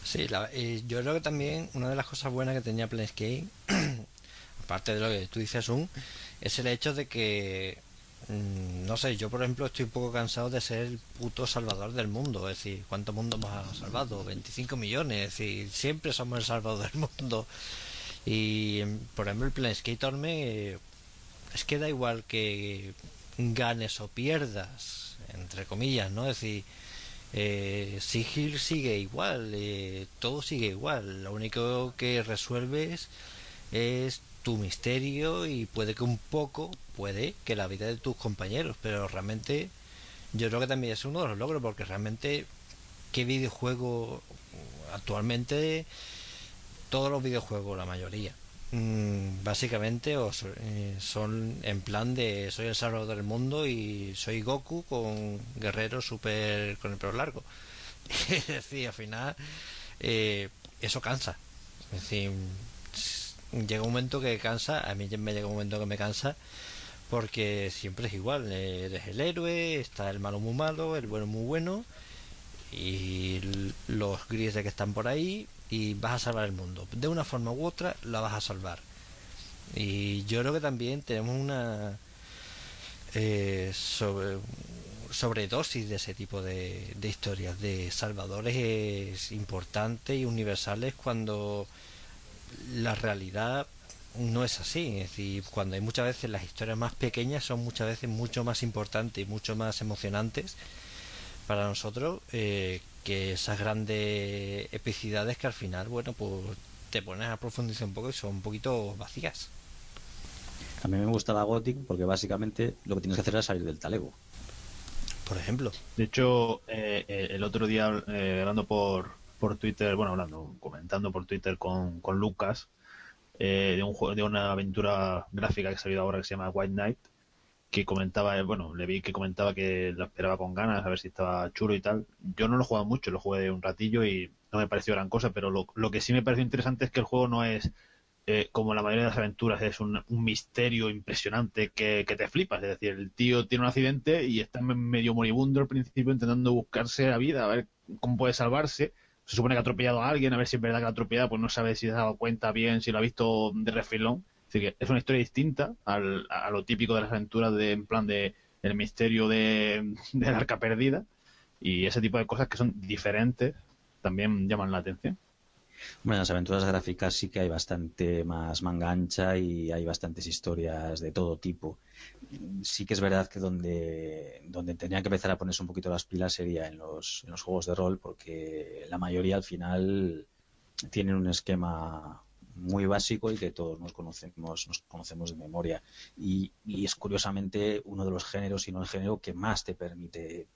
Sí, la, yo creo que también una de las cosas buenas que tenía Planescape aparte de lo que tú dices, un, es el hecho de que, mm, no sé, yo por ejemplo estoy un poco cansado de ser el puto salvador del mundo. Es decir, ¿cuánto mundo hemos salvado? 25 millones. Es decir, siempre somos el salvador del mundo. Y, por ejemplo, el Planescape me es que da igual que ganes o pierdas, entre comillas, ¿no? Es decir, eh, Sigil sigue igual, eh, todo sigue igual. Lo único que resuelves es tu misterio y puede que un poco, puede que la vida de tus compañeros, pero realmente yo creo que también es uno de los logros porque realmente qué videojuego actualmente todos los videojuegos, la mayoría, mm, básicamente eh, son en plan de soy el salvador del mundo y soy Goku con guerrero super con el pelo largo. es decir, al final eh, eso cansa. Es decir, llega un momento que cansa, a mí me llega un momento que me cansa porque siempre es igual, eres el héroe, está el malo muy malo, el bueno muy bueno y los grises que están por ahí y vas a salvar el mundo. De una forma u otra la vas a salvar. Y yo creo que también tenemos una eh, sobre, sobredosis de ese tipo de, de historias, de salvadores importantes y universales cuando la realidad no es así. Es decir, cuando hay muchas veces las historias más pequeñas son muchas veces mucho más importantes y mucho más emocionantes para nosotros eh, que esas grandes epicidades que al final, bueno, pues te pones a profundizar un poco y son un poquito vacías. A mí me gusta la Gothic porque básicamente lo que tienes que hacer es salir del talego. Por ejemplo. De hecho, eh, eh, el otro día hablando por, por Twitter, bueno, hablando, comentando por Twitter con, con Lucas, eh, de un juego, de una aventura gráfica que ha salido ahora que se llama White Knight, que comentaba, eh, bueno, le vi que comentaba que lo esperaba con ganas, a ver si estaba chulo y tal. Yo no lo he jugado mucho, lo jugué un ratillo y no me pareció gran cosa, pero lo, lo que sí me pareció interesante es que el juego no es eh, como la mayoría de las aventuras, es un, un misterio impresionante que, que, te flipas. Es decir, el tío tiene un accidente y está medio moribundo al principio intentando buscarse la vida, a ver cómo puede salvarse se supone que ha atropellado a alguien, a ver si es verdad que ha atropellado, pues no sabe si se ha dado cuenta bien, si lo ha visto de refilón. Así que es una historia distinta al, a lo típico de las aventuras de, en plan de el misterio de, de la arca perdida. Y ese tipo de cosas que son diferentes también llaman la atención. Bueno, en las aventuras gráficas sí que hay bastante más manga ancha y hay bastantes historias de todo tipo. Sí que es verdad que donde, donde tenía que empezar a ponerse un poquito las pilas sería en los, en los juegos de rol, porque la mayoría al final tienen un esquema muy básico y que todos nos conocemos, nos conocemos de memoria. Y, y es curiosamente uno de los géneros, y no el género, que más te permite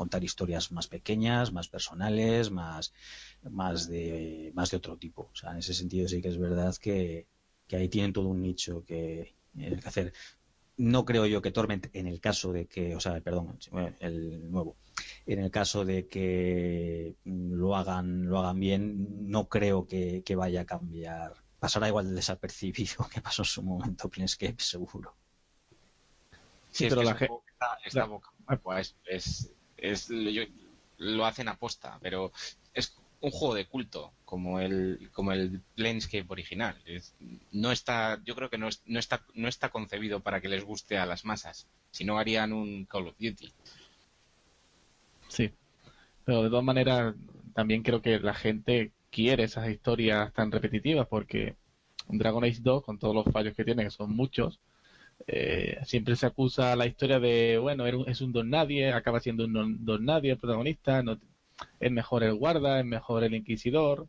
contar historias más pequeñas, más personales, más, más, de, más de otro tipo. O sea, en ese sentido sí que es verdad que, que ahí tienen todo un nicho que, que hacer. No creo yo que Torment, en el caso de que, o sea, perdón, el nuevo, en el caso de que lo hagan, lo hagan bien, no creo que, que vaya a cambiar. Pasará igual de desapercibido que pasó en su momento Planescape, seguro. Sí, pero la gente. Esta, boca, pues, es, es lo hacen aposta, pero es un juego de culto como el como el Planescape original. No está, yo creo que no, es, no está no está concebido para que les guste a las masas. Si no harían un Call of Duty. Sí, pero de todas maneras también creo que la gente quiere esas historias tan repetitivas porque Dragon Age 2 con todos los fallos que tiene que son muchos eh, siempre se acusa la historia de, bueno, es un don nadie, acaba siendo un don, nadie el protagonista, es mejor el guarda, es mejor el inquisidor.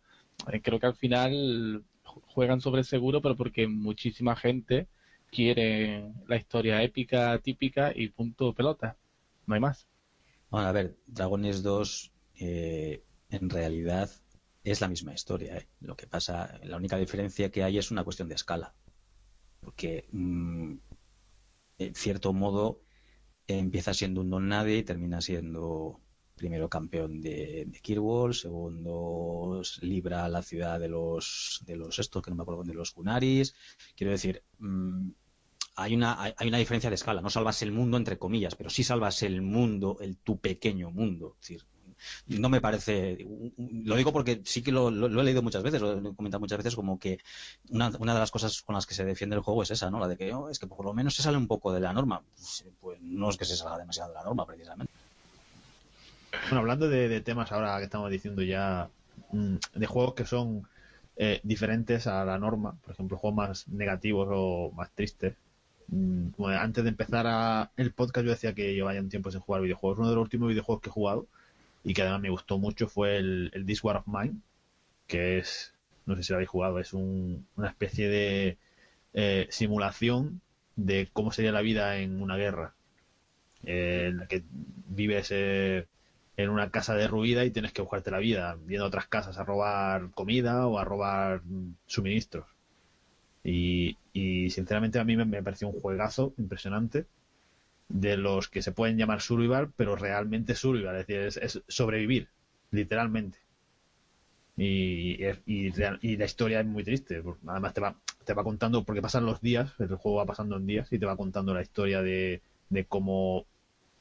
Eh, creo que al final juegan sobre seguro, pero porque muchísima gente quiere la historia épica, típica y punto pelota. No hay más. Bueno, a ver, Dragones 2 eh, en realidad es la misma historia. Lo que pasa, la única diferencia que hay es una cuestión de escala. Porque mmm, en cierto modo empieza siendo un don nadie y termina siendo primero campeón de, de Kirwall, segundo libra la ciudad de los de los estos que no me acuerdo de los Gunaris. Quiero decir, mmm, hay una hay una diferencia de escala. No salvas el mundo entre comillas, pero sí salvas el mundo, el tu pequeño mundo. Es decir, no me parece. Lo digo porque sí que lo, he leído muchas veces, lo he comentado muchas veces, como que una, una, de las cosas con las que se defiende el juego es esa, ¿no? La de que oh, es que por lo menos se sale un poco de la norma. Pues, pues, no es que se salga demasiado de la norma, precisamente. Bueno, hablando de, temas ahora que estamos diciendo ya, mm, de juegos que son eh, diferentes a la norma, por ejemplo, juegos más negativos o más tristes. Mm, antes de empezar el podcast yo decía que llevaba ya un tiempo sin jugar videojuegos. Uno de los últimos videojuegos que he jugado y que además me gustó mucho fue el, el This War of Mine, que es, no sé si lo habéis jugado, es una especie de eh, simulación de cómo sería la vida en una guerra, eh, en la que vives eh, en una casa derruida y tienes que buscarte la vida, viendo otras casas a robar comida o a robar suministros. Y, sinceramente a mí me, me pareció un juegazo impresionante de los que se pueden llamar survival, pero realmente survival, es decir, es, sobrevivir, literalmente. Y, y, la historia es muy triste, además te va, te va contando, porque pasan los días, el juego va pasando en días y te va contando la historia de, de cómo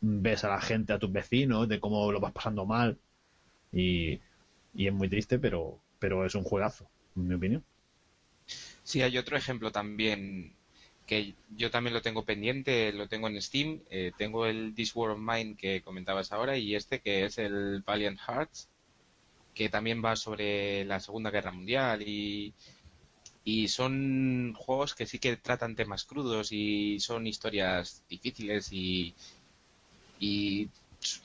ves a la gente, a tus vecinos, de cómo lo vas pasando mal. Y, y es muy triste, pero, pero es un juegazo, en mi opinión. Sí, hay otro ejemplo también que yo también lo tengo pendiente, lo tengo en Steam. Eh, tengo el This War of Mine que comentabas ahora y este que es el Valiant Hearts, que también va sobre la Segunda Guerra Mundial y, y son juegos que sí que tratan temas crudos y son historias difíciles y, y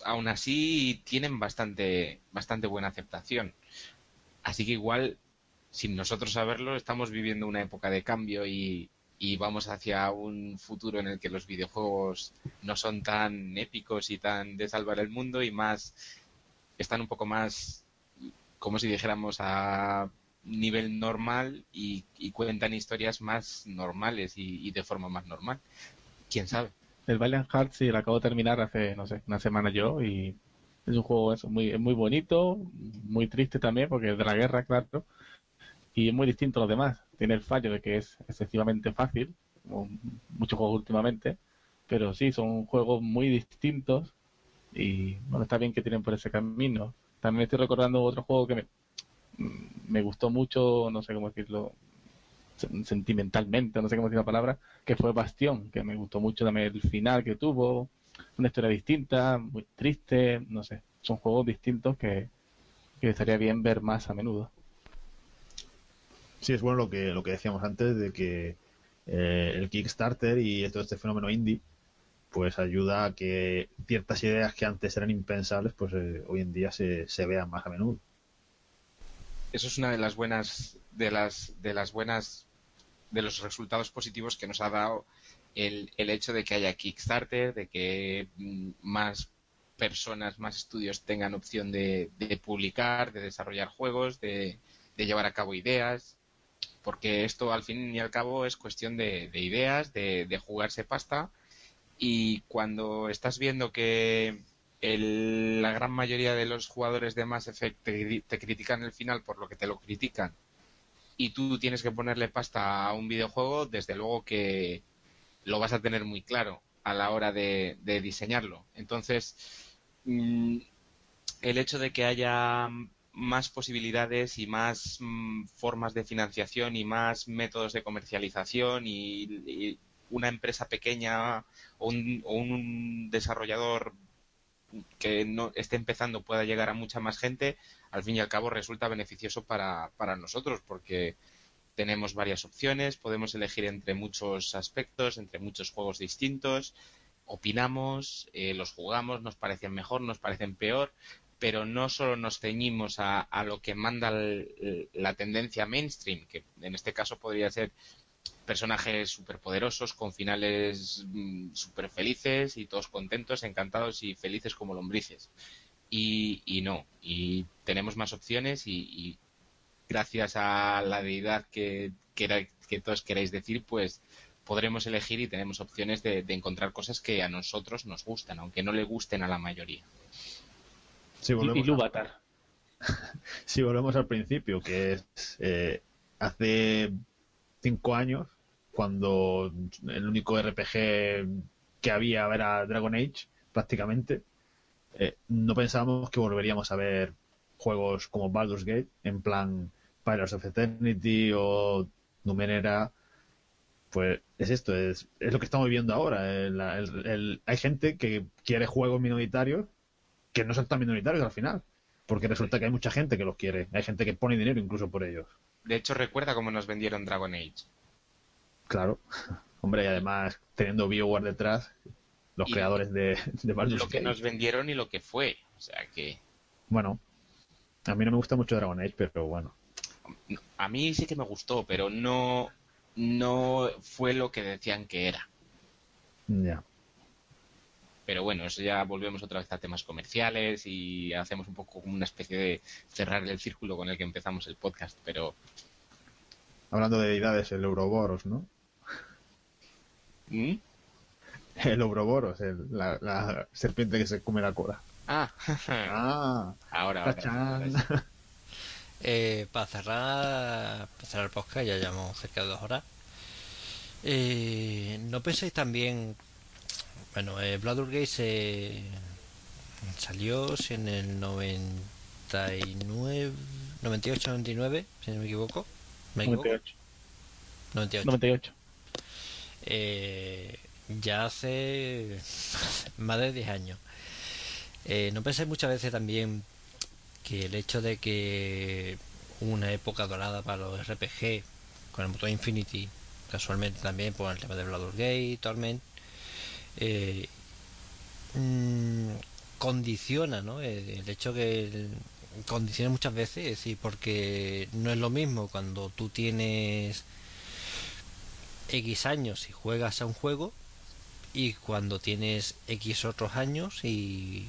aún así tienen bastante, bastante buena aceptación. Así que igual, sin nosotros saberlo, estamos viviendo una época de cambio y, y vamos hacia un futuro en el que los videojuegos no son tan épicos y tan de salvar el mundo y más están un poco más como si dijéramos a nivel normal y, cuentan historias más normales y, y, de forma más normal. ¿Quién sabe? el Valiant Hearts sí, lo acabo de terminar hace, no sé, una semana yo y es un juego eso, muy, muy bonito, muy triste también porque es de la guerra, claro, y es muy distinto a los demás. Tiene el fallo de que es excesivamente fácil, como muchos juegos últimamente, pero sí, son juegos muy distintos y bueno, está bien que tienen por ese camino. También estoy recordando otro juego que me, me gustó mucho, no sé cómo decirlo, sentimentalmente, no sé cómo decir la palabra, que fue Bastión, que me gustó mucho también el final que tuvo, una historia distinta, muy triste, no sé, son juegos distintos que, estaría bien ver más a menudo. Sí, es bueno lo que, lo que decíamos antes de que eh, el Kickstarter y todo este fenómeno indie pues ayuda a que ciertas ideas que antes eran impensables pues eh, hoy en día se, se vean más a menudo. Eso es una de las buenas de las de las buenas de los resultados positivos que nos ha dado el, el hecho de que haya Kickstarter, de que mm, más personas, más estudios tengan opción de, publicar, de desarrollar juegos, de, llevar a cabo ideas, porque esto al fin y al cabo es cuestión de, ideas, de, jugarse pasta, y cuando estás viendo que la gran mayoría de los jugadores de Mass Effect te, critican el final por lo que te lo critican y tú tienes que ponerle pasta a un videojuego, desde luego que lo vas a tener muy claro a la hora de, diseñarlo. Entonces, mm, el hecho de que haya más posibilidades y más mm, formas de financiación y más métodos de comercialización y, una empresa pequeña o un desarrollador que no esté empezando pueda llegar a mucha más gente, al fin y al cabo resulta beneficioso para, para nosotros porque tenemos varias opciones, podemos elegir entre muchos aspectos, entre muchos juegos distintos, opinamos, eh, los jugamos, nos parecen mejor, nos parecen peor, pero no solo nos ceñimos a, a lo que manda la tendencia mainstream, que en este caso podría ser personajes superpoderosos con finales mm, super felices y todos contentos, encantados y felices como lombrices. Y, y no, y tenemos más opciones y, gracias a la deidad que, todos queráis decir, pues podremos elegir y tenemos opciones de, encontrar cosas que a nosotros nos gustan, aunque no le gusten a la mayoría. Sí, volvemos y, Lúvatar. si volvemos al principio, que es eh, hace cinco años, cuando el único RPG que había era Dragon Age, prácticamente, eh, no pensábamos que volveríamos a ver juegos como Baldur's Gate, en plan Pirates of Eternity o Numenera. Pues es esto, es, es lo que estamos viviendo ahora. El- el- el- hay gente que quiere juegos minoritarios que no son tan minoritarios al final. Porque resulta que hay mucha gente que los quiere. Hay gente que pone dinero incluso por ellos. De hecho, recuerda cómo nos vendieron Dragon Age. Claro. Hombre, y además teniendo BioWare detrás, los Y- creadores de, de Baldur's Lo que Gate. nos vendieron y lo que fue. O sea que. Bueno, a mí no me gusta mucho Dragon Age, pero bueno. A mí sí que me gustó, pero no. No fue lo que decían que era. Ya. Pero bueno, eso ya volvemos otra vez a temas comerciales y hacemos un poco como una especie de cerrar el círculo con el que empezamos el podcast. Pero Hablando de deidades, el Ouroboros, ¿no? ¿Mm? El Ouroboros, el- la, la serpiente que se come la cola. Ah, Ah, ahora, ahora. Eh, para cerrar para cerrar el podcast, ya llevamos cerca de dos horas. Eh, ¿No pensáis también... Bueno, eh, Gate se salió si en el 99... 98-99, si no me equivoco. ¿Me equivoco? 98. 98. 98. Eh, ya hace más de 10 años. Eh, ¿No pensáis muchas veces también que el hecho de que una época dorada para los RPG con el motor Infinity, casualmente también por el tema de Baldur's Gate, Torment, eh, mm, condiciona, ¿no? El, hecho que condiciona muchas veces, es decir, porque no es lo mismo cuando tú tienes X años y juegas a un juego y cuando tienes X otros años y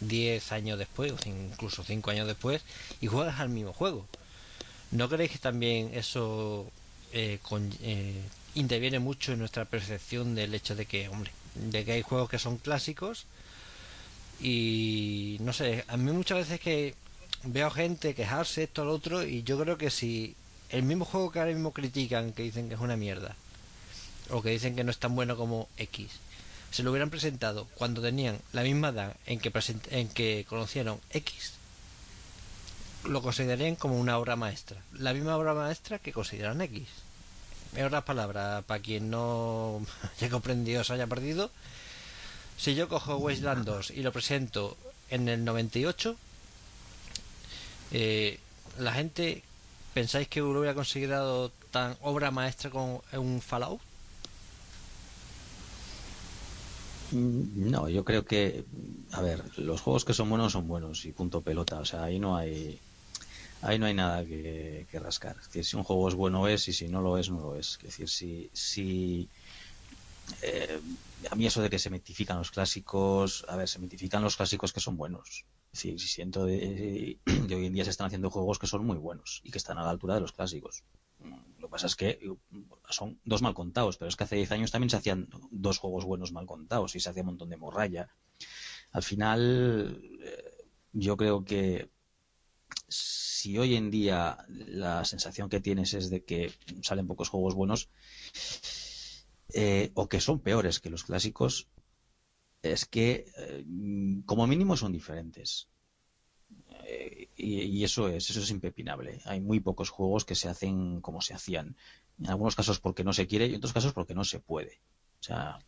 mm, 10 años después o incluso 5 años después y juegas al mismo juego. ¿No creéis que también eso eh, eh, interviene mucho en nuestra percepción del hecho de que, hombre, de que hay juegos que son clásicos y no sé, a mí muchas veces que veo gente quejarse esto al otro y yo creo que si el mismo juego que ahora mismo critican, que dicen que es una mierda, o que dicen que no es tan bueno como X, se lo hubieran presentado cuando tenían la misma edad en que, present- en que conocieron X, lo considerarían como una obra maestra. La misma obra maestra que consideran X. En otras palabras, para quien no haya comprendido o se haya perdido, si yo cojo Wasteland 2 y lo presento en el 98, eh, la gente, ¿pensáis que lo hubiera considerado tan obra maestra como un Fallout? Mm, No, yo creo que, a ver, los juegos que son buenos son buenos y punto pelota. O sea, ahí no hay, ahí no hay nada que, rascar. Es decir, si un juego es bueno es y si no lo es no lo es. Es decir, si, si eh, a mí eso de que se mitifican los clásicos, a ver, se mitifican los clásicos que son buenos. Es decir, si siento de, de hoy en día se están haciendo juegos que son muy buenos y que están a la altura de los clásicos. Lo que pasa es que son dos mal contados, pero es que hace 10 años también se hacían dos juegos buenos mal contados y se hacía un montón de morralla. Al final, eh, yo creo que si hoy en día la sensación que tienes es de que salen pocos juegos buenos eh, o que son peores que los clásicos, es que eh, como mínimo son diferentes. Eh, y, eso es, eso es impepinable. Hay muy pocos juegos que se hacen como se hacían. En algunos casos porque no se quiere y en otros casos porque no se puede. O sea,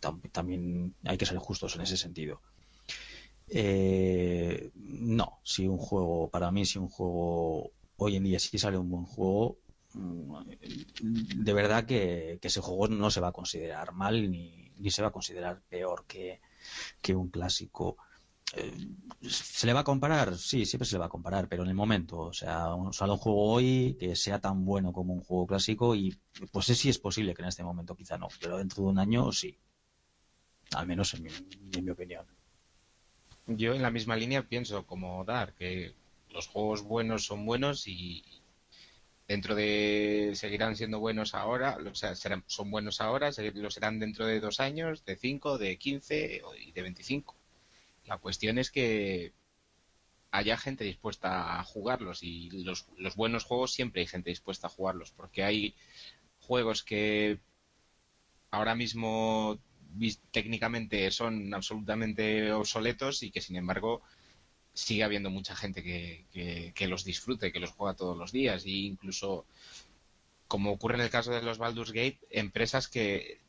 tam- también hay que ser justos en ese sentido. Eh, no, si un juego, para mí, si un juego hoy en día sí sale un buen juego, mm, de verdad que, que ese juego no se va a considerar mal ni, ni se va a considerar peor que, que un clásico. Eh, ¿Se le va a comparar? Sí, siempre se le va a comparar, pero en el momento, o sea, un- sale un juego hoy que sea tan bueno como un juego clásico y pues sí es posible que en este momento quizá no, pero dentro de un año sí. Al menos en mi, en mi opinión. Yo en la misma línea pienso como Dar, que los juegos buenos son buenos y dentro de seguirán siendo buenos ahora, o sea, serán, son buenos ahora, lo serán dentro de dos años, de cinco, de quince y de veinticinco. La cuestión es que haya gente dispuesta a jugarlos y los, los buenos juegos siempre hay gente dispuesta a jugarlos porque hay juegos que ahora mismo técnicamente son absolutamente obsoletos y que sin embargo sigue habiendo mucha gente que, que, los disfrute, que los juega todos los días e incluso como ocurre en el caso de los Baldur's Gate, empresas que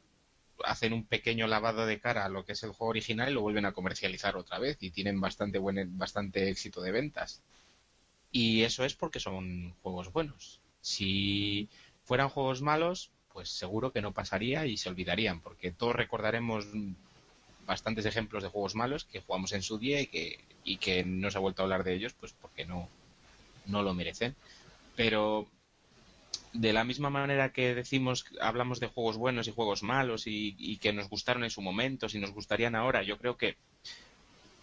hacen un pequeño lavado de cara a lo que es el juego original y lo vuelven a comercializar otra vez y tienen bastante buen bastante éxito de ventas. Y eso es porque son juegos buenos. Si fueran juegos malos, pues seguro que no pasaría y se olvidarían, porque todos recordaremos bastantes ejemplos de juegos malos que jugamos en su día y que, y que no se ha vuelto a hablar de ellos, pues porque no, no lo merecen. Pero de la misma manera que decimos, hablamos de juegos buenos y juegos malos y, que nos gustaron en su momento, si nos gustarían ahora, yo creo que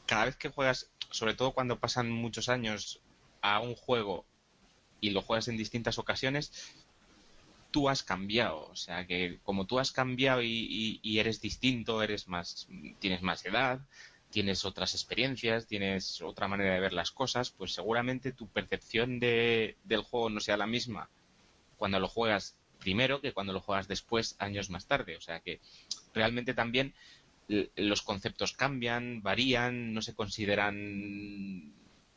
cada vez que juegas, sobre todo cuando pasan muchos años a un juego y lo juegas en distintas ocasiones, tú has cambiado. O sea que como tú has cambiado y, eres distinto, eres más, tienes más edad, tienes otras experiencias, tienes otra manera de ver las cosas, pues seguramente tu percepción de, del juego no sea la misma cuando lo juegas primero que cuando lo juegas después, años más tarde. O sea que realmente también los conceptos cambian, varían, no se consideran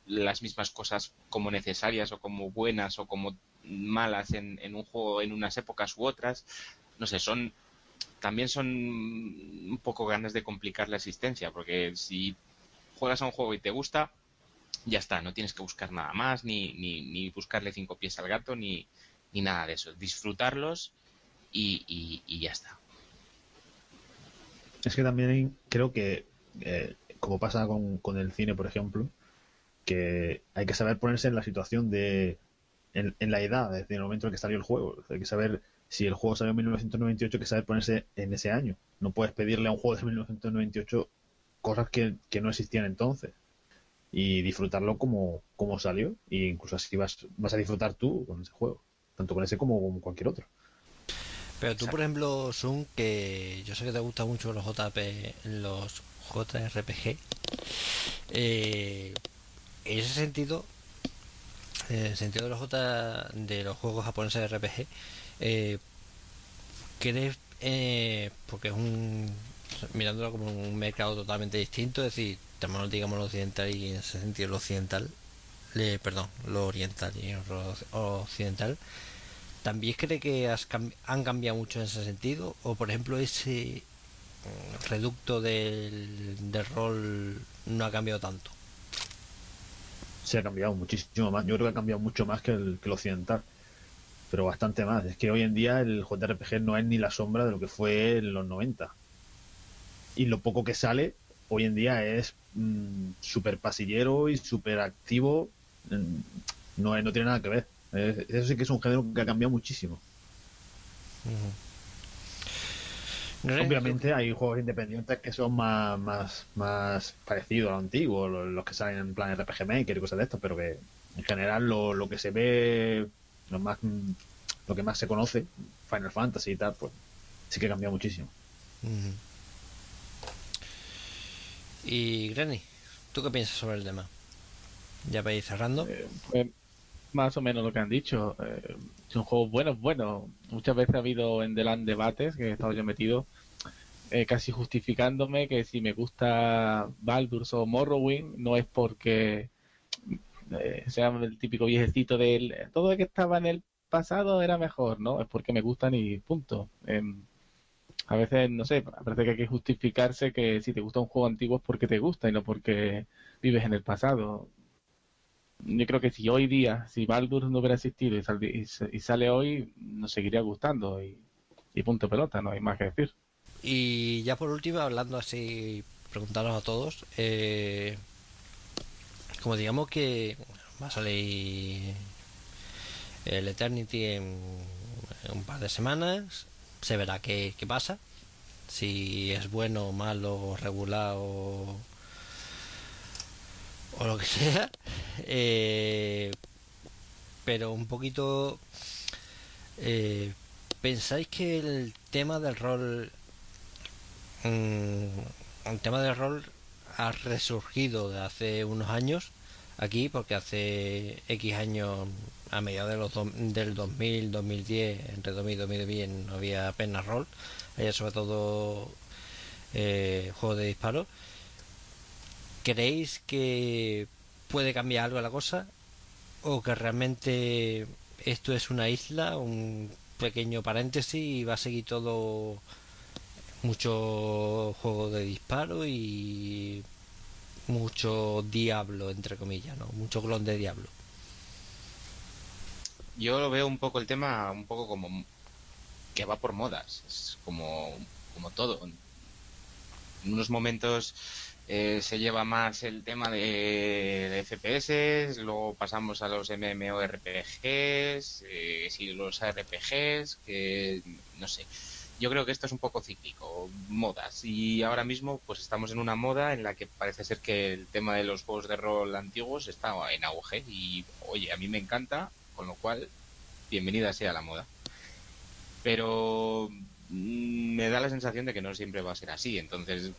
las mismas cosas como necesarias o como buenas o como malas en, un juego en unas épocas u otras. No sé, son también son un poco ganas de complicar la existencia, porque si juegas a un juego y te gusta, ya está, no tienes que buscar nada más, ni, ni, ni buscarle cinco pies al gato, ni, ni nada de eso. Disfrutarlos y, y, ya está. Es que también creo que, eh, como pasa con, con, el cine, por ejemplo, que hay que saber ponerse en la situación de. en, la edad, en el momento en que salió el juego. Hay que saber si el juego salió en 1998, hay que saber ponerse en ese año. No puedes pedirle a un juego de 1998 cosas que, que no existían entonces y disfrutarlo como, como salió e incluso así vas, vas a disfrutar tú con ese juego tanto con ese como con cualquier otro. Pero tú, por ejemplo, Sun, que yo sé que te gustan mucho los JP, los JRPG, eh, en ese sentido, en el sentido de los J, de los juegos japoneses de RPG, eh, ¿crees, eh, porque es un, mirándolo como un mercado totalmente distinto, es decir, tenemos digamos lo occidental y en ese sentido lo occidental, perdón, lo oriental y lo occidental, ¿También cree que han cambiado mucho en ese sentido? ¿O por ejemplo ese reducto del, rol no ha cambiado tanto? Se ha cambiado muchísimo más. Yo creo que ha cambiado mucho más que el, que occidental. Pero bastante más. Es que hoy en día el JRPG no es ni la sombra de lo que fue en los 90. Y lo poco que sale hoy en día es mm, súper pasillero y súper activo. Mm, no, no tiene nada que ver. Eso sí que es un género que ha cambiado muchísimo. Obviamente hay juegos independientes que son más, más, más parecidos a lo antiguo, los, que salen en plan RPG Maker y cosas de esto, pero que en general lo, lo que se ve, lo más lo que más se conoce, Final Fantasy y tal, pues sí que ha cambiado muchísimo. Y Granny, ¿tú qué piensas sobre el tema? Ya para ir cerrando. Eh, pues, más o menos lo que han dicho. Eh, son juegos buenos, bueno. Muchas veces ha habido en Deland debates que he estado yo metido eh, casi justificándome que si me gusta Baldur's o Morrowind no es porque eh, sea el típico viejecito del todo lo que estaba en el pasado era mejor, ¿no? Es porque me gustan y punto. Em, a veces, no sé, parece que hay que justificarse que si te gusta un juego antiguo es porque te gusta y no porque vives en el pasado yo creo que si hoy día, si Baldur no hubiera existido y, sale hoy, nos seguiría gustando y, punto pelota, no hay más que decir. Y ya por último, hablando así, preguntaros a todos, eh, como digamos que va a salir el Eternity en, un par de semanas, se verá qué, qué pasa, si es bueno, malo, regular o o lo que sea. Eh, pero un poquito... Eh, ¿Pensáis que el tema del rol... Mm, el tema del rol ha resurgido de hace unos años aquí? Porque hace X años, a mediados de los del 2000, 2010, entre 2000 y 2010 no había apenas rol. Había sobre todo eh, juego de disparo. ¿Creéis que puede cambiar algo la cosa? ¿O que realmente esto es una isla, un pequeño paréntesis y va a seguir todo mucho juego de disparo y mucho diablo, entre comillas, ¿no? Mucho clon de diablo. Yo lo veo un poco el tema, un poco como que va por modas, es como, como todo. En unos momentos eh, se lleva más el tema de, FPS, luego pasamos a los MMORPGs, eh, si los RPGs, que no sé. Yo creo que esto es un poco cíclico, modas. Y ahora mismo pues estamos en una moda en la que parece ser que el tema de los juegos de rol antiguos está en auge y oye, a mí me encanta, con lo cual bienvenida sea la moda. Pero mm, me da la sensación de que no siempre va a ser así, entonces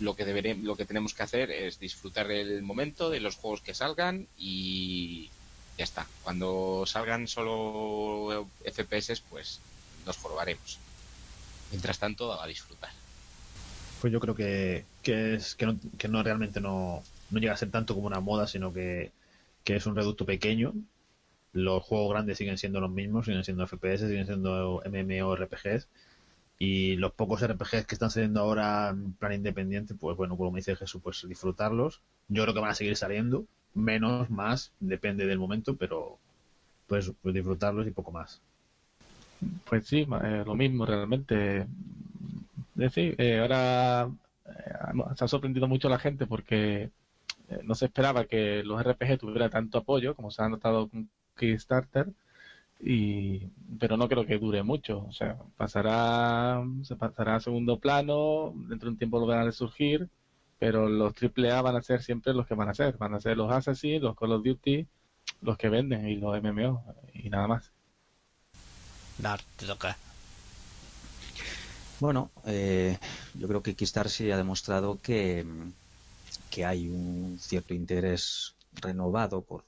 lo que deberé, lo que tenemos que hacer es disfrutar del momento, de los juegos que salgan y ya está. Cuando salgan solo FPS, pues nos formaremos. Mientras tanto, a disfrutar. Pues yo creo que, que es que no, que no realmente no, no llega a ser tanto como una moda, sino que, que es un reducto pequeño. Los juegos grandes siguen siendo los mismos, siguen siendo FPS, siguen siendo MMORPGs y los pocos RPGs que están saliendo ahora en plan independiente, pues bueno, como dice Jesús, pues disfrutarlos. Yo creo que van a seguir saliendo, menos, más, depende del momento, pero pues, pues disfrutarlos y poco más. Pues sí, eh, lo mismo realmente. Es decir, eh, ahora eh, se ha sorprendido mucho la gente porque no se esperaba que los RPG tuvieran tanto apoyo como se ha notado con Kickstarter y pero no creo que dure mucho. O sea pasará se pasará a segundo plano dentro de un tiempo lo van a resurgir pero los AAA van a ser siempre los que van a ser. Van a ser los Assassin's los Call of Duty los que venden y los MMO y nada más. Dar, te toca. Bueno, eh, yo creo que Kickstarter sí ha demostrado que, que hay un cierto interés renovado por,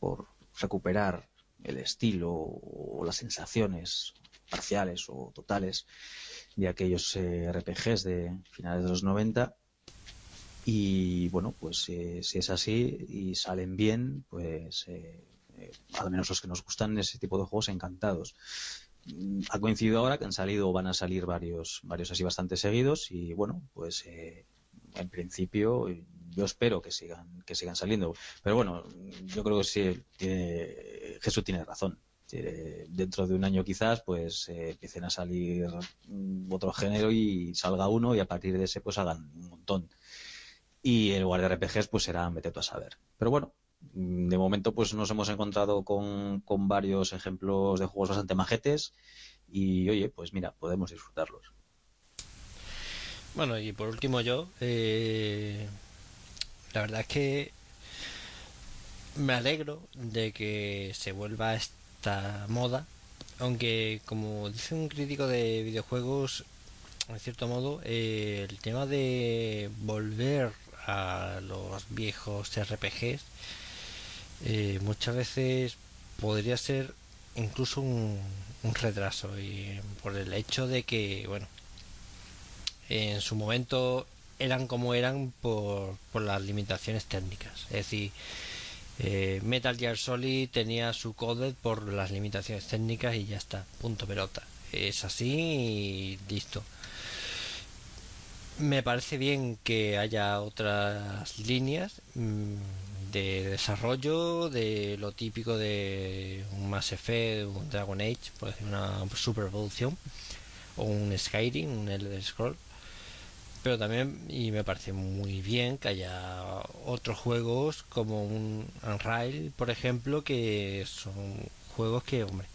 por recuperar el estilo o las sensaciones parciales o totales de aquellos eh, RPGs de finales de los 90 y bueno pues eh, si es así y salen bien pues eh, eh, al menos los que nos gustan ese tipo de juegos encantados. Mm, ha coincidido ahora que han salido o van a salir varios varios así bastante seguidos y bueno pues en principio yo espero que sigan que sigan saliendo. Pero bueno yo creo que sí tiene, Jesús tiene razón. Dentro de un año quizás pues eh, empiecen a salir mm, otro género y salga uno y a partir de ese pues hagan un montón. Y en lugar de RPGs pues será vete tú a saber. Pero bueno mm, de momento pues nos hemos encontrado con, con varios ejemplos de juegos bastante majetes y oye pues mira podemos disfrutarlos. Bueno, y por último yo, eh, la verdad es que me alegro de que se vuelva esta moda, aunque como dice un crítico de videojuegos, en cierto modo, eh, el tema de volver a los viejos RPGs eh, muchas veces podría ser incluso un, un retraso y por el hecho de que, bueno, en su momento eran como eran por, por las limitaciones técnicas. Es decir, eh, Metal Gear Solid tenía su codec por las limitaciones técnicas y ya está, punto pelota. Es así y listo. Me parece bien que haya otras líneas mm, de desarrollo de lo típico de un Mass Effect, un Dragon Age, por decir una super evolución, o un Skyrim, un Elder Scroll pero también y me parece muy bien que haya otros juegos como un Unrail por ejemplo que son juegos que hombre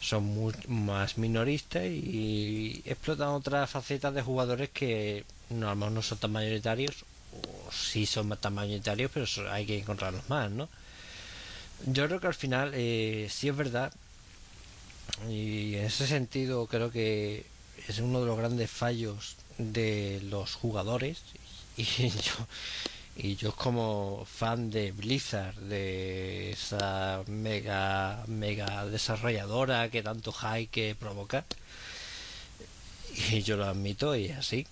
son más minoristas y explotan otras facetas de jugadores que no, no son tan mayoritarios o sí son tan mayoritarios pero hay que encontrarlos más ¿no? yo creo que al final eh, sí es verdad y en ese sentido creo que es uno de los grandes fallos de los jugadores y yo y yo como fan de Blizzard de esa mega mega desarrolladora que tanto hype que provoca y yo lo admito y así.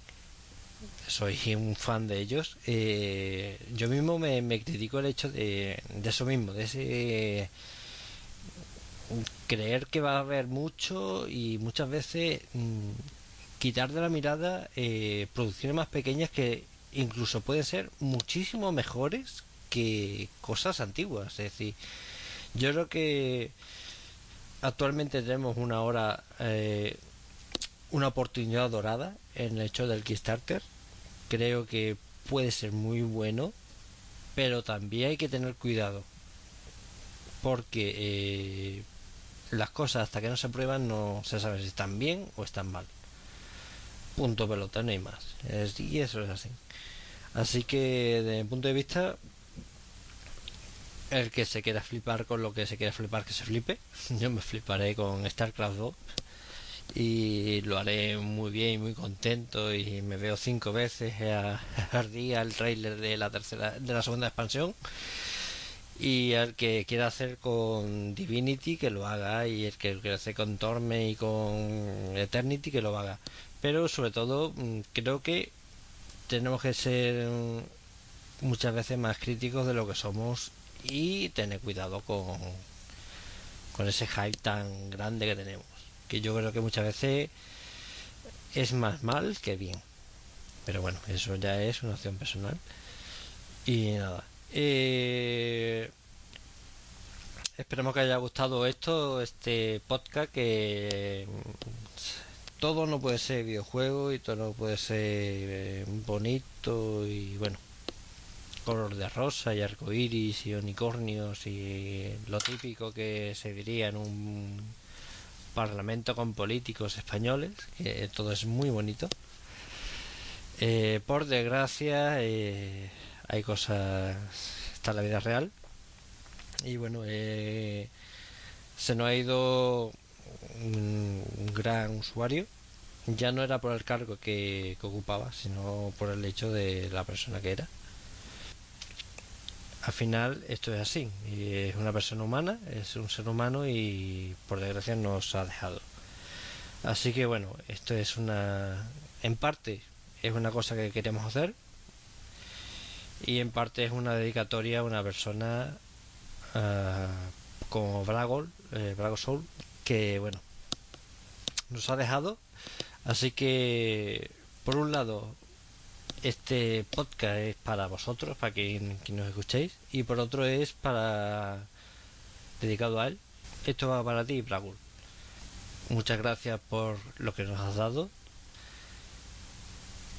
Soy un fan de ellos. Eh, yo mismo me, critico el hecho de, de eso mismo de ese creer que va a haber mucho y muchas veces mm, quitar de la mirada eh, producciones más pequeñas que incluso pueden ser muchísimo mejores que cosas antiguas. Es decir, yo creo que actualmente tenemos una hora, eh, una oportunidad dorada en el hecho del Kickstarter. Creo que puede ser muy bueno, pero también hay que tener cuidado. Porque eh, las cosas hasta que no se prueban no se sabe si están bien o están mal. Punto pelota, no hay más. y eso es así. Así que desde mi punto de vista, el que se quiera flipar con lo que se quiera flipar, que se flipe. Yo me fliparé con StarCraft 2 y lo haré muy bien y muy contento y me veo cinco veces al día el trailer de la tercera de la segunda expansión y el que quiera hacer con Divinity que lo haga y el que quiera hacer con Torme y con Eternity que lo haga pero sobre todo mm, creo que tenemos que ser mm, muchas veces más críticos de lo que somos y tener cuidado con con ese hype tan grande que tenemos que yo creo que muchas veces es más mal que bien. Pero bueno eso ya es una opción personal. Y nada eh, esperemos que haya gustado esto, este podcast, que todo no puede ser videojuego y todo no puede ser eh, bonito y bueno, color de rosa y arcoiris y unicornios y lo típico que se diría en un parlamento con políticos españoles, que todo es muy bonito. Eh, por desgracia, hay cosas, está la vida real. Y bueno, eh, se nos ha ido un, gran usuario. Ya no era por el cargo que, ocupaba, sino por el hecho de la persona que era. Al final esto es así, es una persona humana, es un ser humano y por desgracia nos ha dejado. Así que bueno, esto es una, en parte es una cosa que queremos hacer, y en parte es una dedicatoria a una persona uh, como Bragol, eh, Brago Soul, que bueno, nos ha dejado. Así que, por un lado, este podcast es para vosotros, para quien, nos escuchéis, y por otro es para dedicado a él. Esto va para ti, Bragol. Muchas gracias por lo que nos has dado.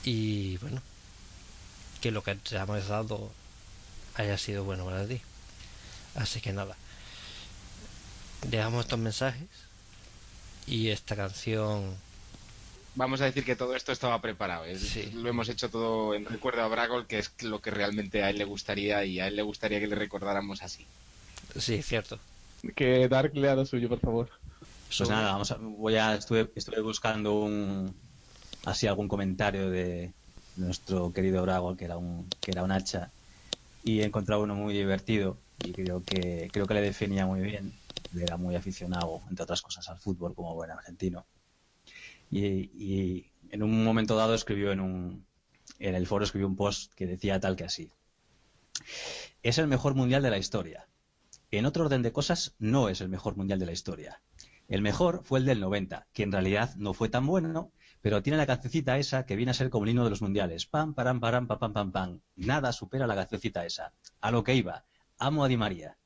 Y bueno, que lo que te hemos dado haya sido bueno para ti. Así que nada, dejamos estos mensajes y esta canción. Vamos a decir que todo esto estaba preparado. Lo hemos hecho todo en recuerdo a Bragol, que es lo que realmente a él le gustaría y a él le gustaría que le recordáramos así. Sí, cierto. Que Dark lea lo suyo, por favor. Pues nada, vamos a, voy a, estuve, estuve buscando un así algún comentario de, nuestro querido Brago, que era un, que era un hacha, y he encontrado uno muy divertido y creo que, creo que le definía muy bien. Era muy aficionado, entre otras cosas, al fútbol como buen argentino. Y, en un momento dado escribió en un en el foro escribió un post que decía tal que así. Es el mejor mundial de la historia. En otro orden de cosas, no es el mejor mundial de la historia. El mejor fue el del 90, que en realidad no fue tan bueno, pero tiene la cancioncita esa que viene a ser como el himno de los mundiales. Pam, param, param, pam, pam, pam, pam. Nada supera la cancioncita esa. A lo que iba. Amo a Di María.